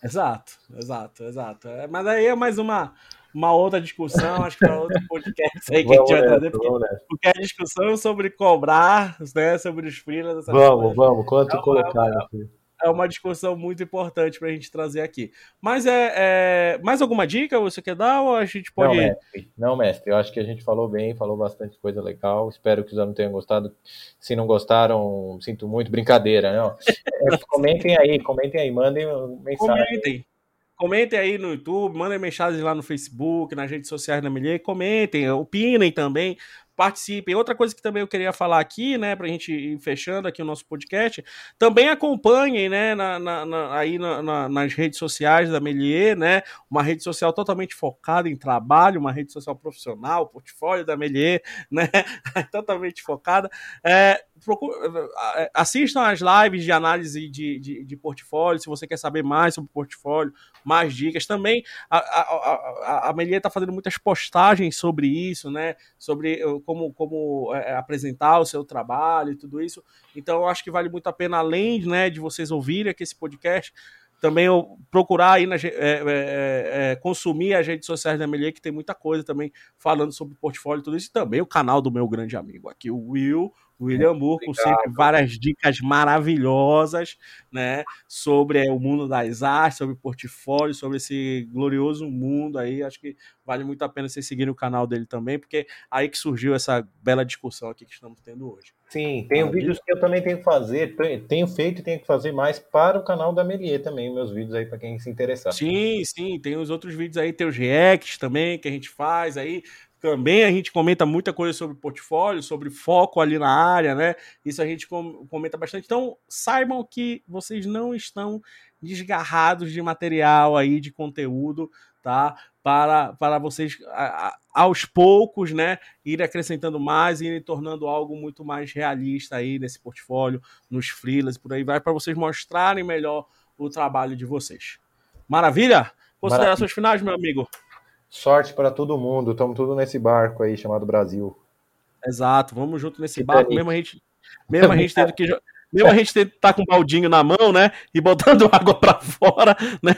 Exato, exato, exato. É, mas aí é mais uma, uma outra discussão, acho que para outro podcast aí que vamos a gente vai trazer, porque, porque a discussão sobre cobrar, né, sobre os freelas. Vamos, coisas. vamos, quanto é colocar. Uma, é uma discussão muito importante para a gente trazer aqui. Mas é, é, mais alguma dica você quer dar ou a gente pode. Não mestre. Não, mestre. Eu acho que a gente falou bem, falou bastante coisa legal. Espero que os alunos tenham gostado. Se não gostaram, sinto muito. Brincadeira, não. É, comentem aí, comentem aí, mandem mensagem. Comentem. Comentem aí no YouTube, mandem mensagens lá no Facebook, nas redes sociais da Melier, comentem, opinem também participem. Outra coisa que também eu queria falar aqui, né, pra gente ir fechando aqui o nosso podcast, também acompanhem, né, na, na, na aí nas redes sociais da Melier, né, uma rede social totalmente focada em trabalho, uma rede social profissional, portfólio da Melier, né, totalmente focada. É, assistam as lives de análise de, de, de, portfólio, se você quer saber mais sobre portfólio, mais dicas. Também a, a, a, a Melier está fazendo muitas postagens sobre isso, né? Sobre como, como é, apresentar o seu trabalho e tudo isso. Então, eu acho que vale muito a pena, além né, de vocês ouvirem aqui esse podcast, também procurar aí na, é, é, é, consumir as redes sociais da Melier, que tem muita coisa também falando sobre portfólio e tudo isso, e também o canal do meu grande amigo aqui, o Will, William com sempre várias dicas maravilhosas, né, sobre é, o mundo das artes, sobre portfólio, sobre esse glorioso mundo aí. Acho que vale muito a pena vocês seguirem o canal dele também, porque é aí que surgiu essa bela discussão aqui que estamos tendo hoje. Sim, tenho vídeos que eu também tenho que fazer, tenho feito e tenho que fazer mais para o canal da Melier também, meus vídeos aí para quem se interessar. Sim, sim, tem os outros vídeos aí, tem os reacts também que a gente faz aí, também a gente comenta muita coisa sobre portfólio, sobre foco ali na área, né? Isso a gente comenta bastante. Então, saibam que vocês não estão desgarrados de material aí, de conteúdo, tá? Para, para vocês, aos poucos, né, ir acrescentando mais e ir tornando algo muito mais realista aí nesse portfólio, nos freelas, por aí vai, para vocês mostrarem melhor o trabalho de vocês. Maravilha? Considerações finais, meu amigo? Sorte para todo mundo, estamos tudo nesse barco aí chamado Brasil. Exato, vamos junto nesse barco, mesmo a gente, mesmo a gente tendo que mesmo a gente tendo que estar tá com um baldinho na mão, né, e botando água para fora, né,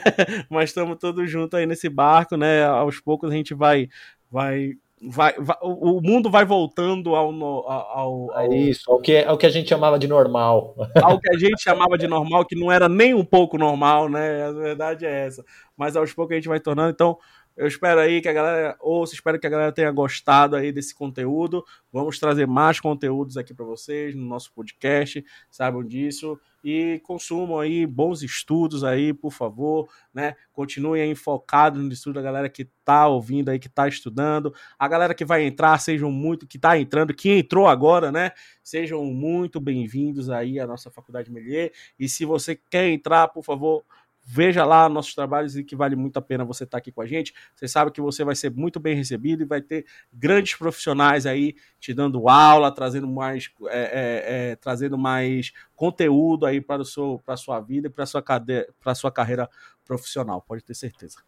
mas estamos todos juntos aí nesse barco, né, aos poucos a gente vai vai Vai, vai, o mundo vai voltando ao, ao, ao, é isso, ao que, ao que a gente chamava de normal. Ao que a gente chamava de normal, que não era nem um pouco normal, né? A verdade é essa. Mas aos poucos a gente vai tornando. Então, eu espero aí que a galera ouça, espero que a galera tenha gostado aí desse conteúdo. Vamos trazer mais conteúdos aqui para vocês no nosso podcast, saibam disso. E consumam aí bons estudos aí, por favor, né? Continuem aí focados no estudo da galera que tá ouvindo aí, que tá estudando. A galera que vai entrar, sejam muito, que tá entrando, que entrou agora, né? Sejam muito bem-vindos aí à nossa Faculdade Melier. E se você quer entrar, por favor, Veja lá nossos trabalhos e que vale muito a pena você estar aqui com a gente. Você sabe que você vai ser muito bem recebido e vai ter grandes profissionais aí te dando aula, trazendo mais, é, é, é, trazendo mais conteúdo aí para, o seu, para a sua vida e para a sua, cade... para a sua carreira profissional, pode ter certeza.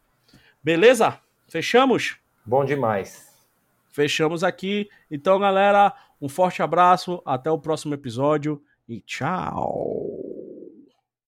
Beleza? Fechamos? Bom demais. Fechamos aqui. Então, galera, um forte abraço, até o próximo episódio e tchau.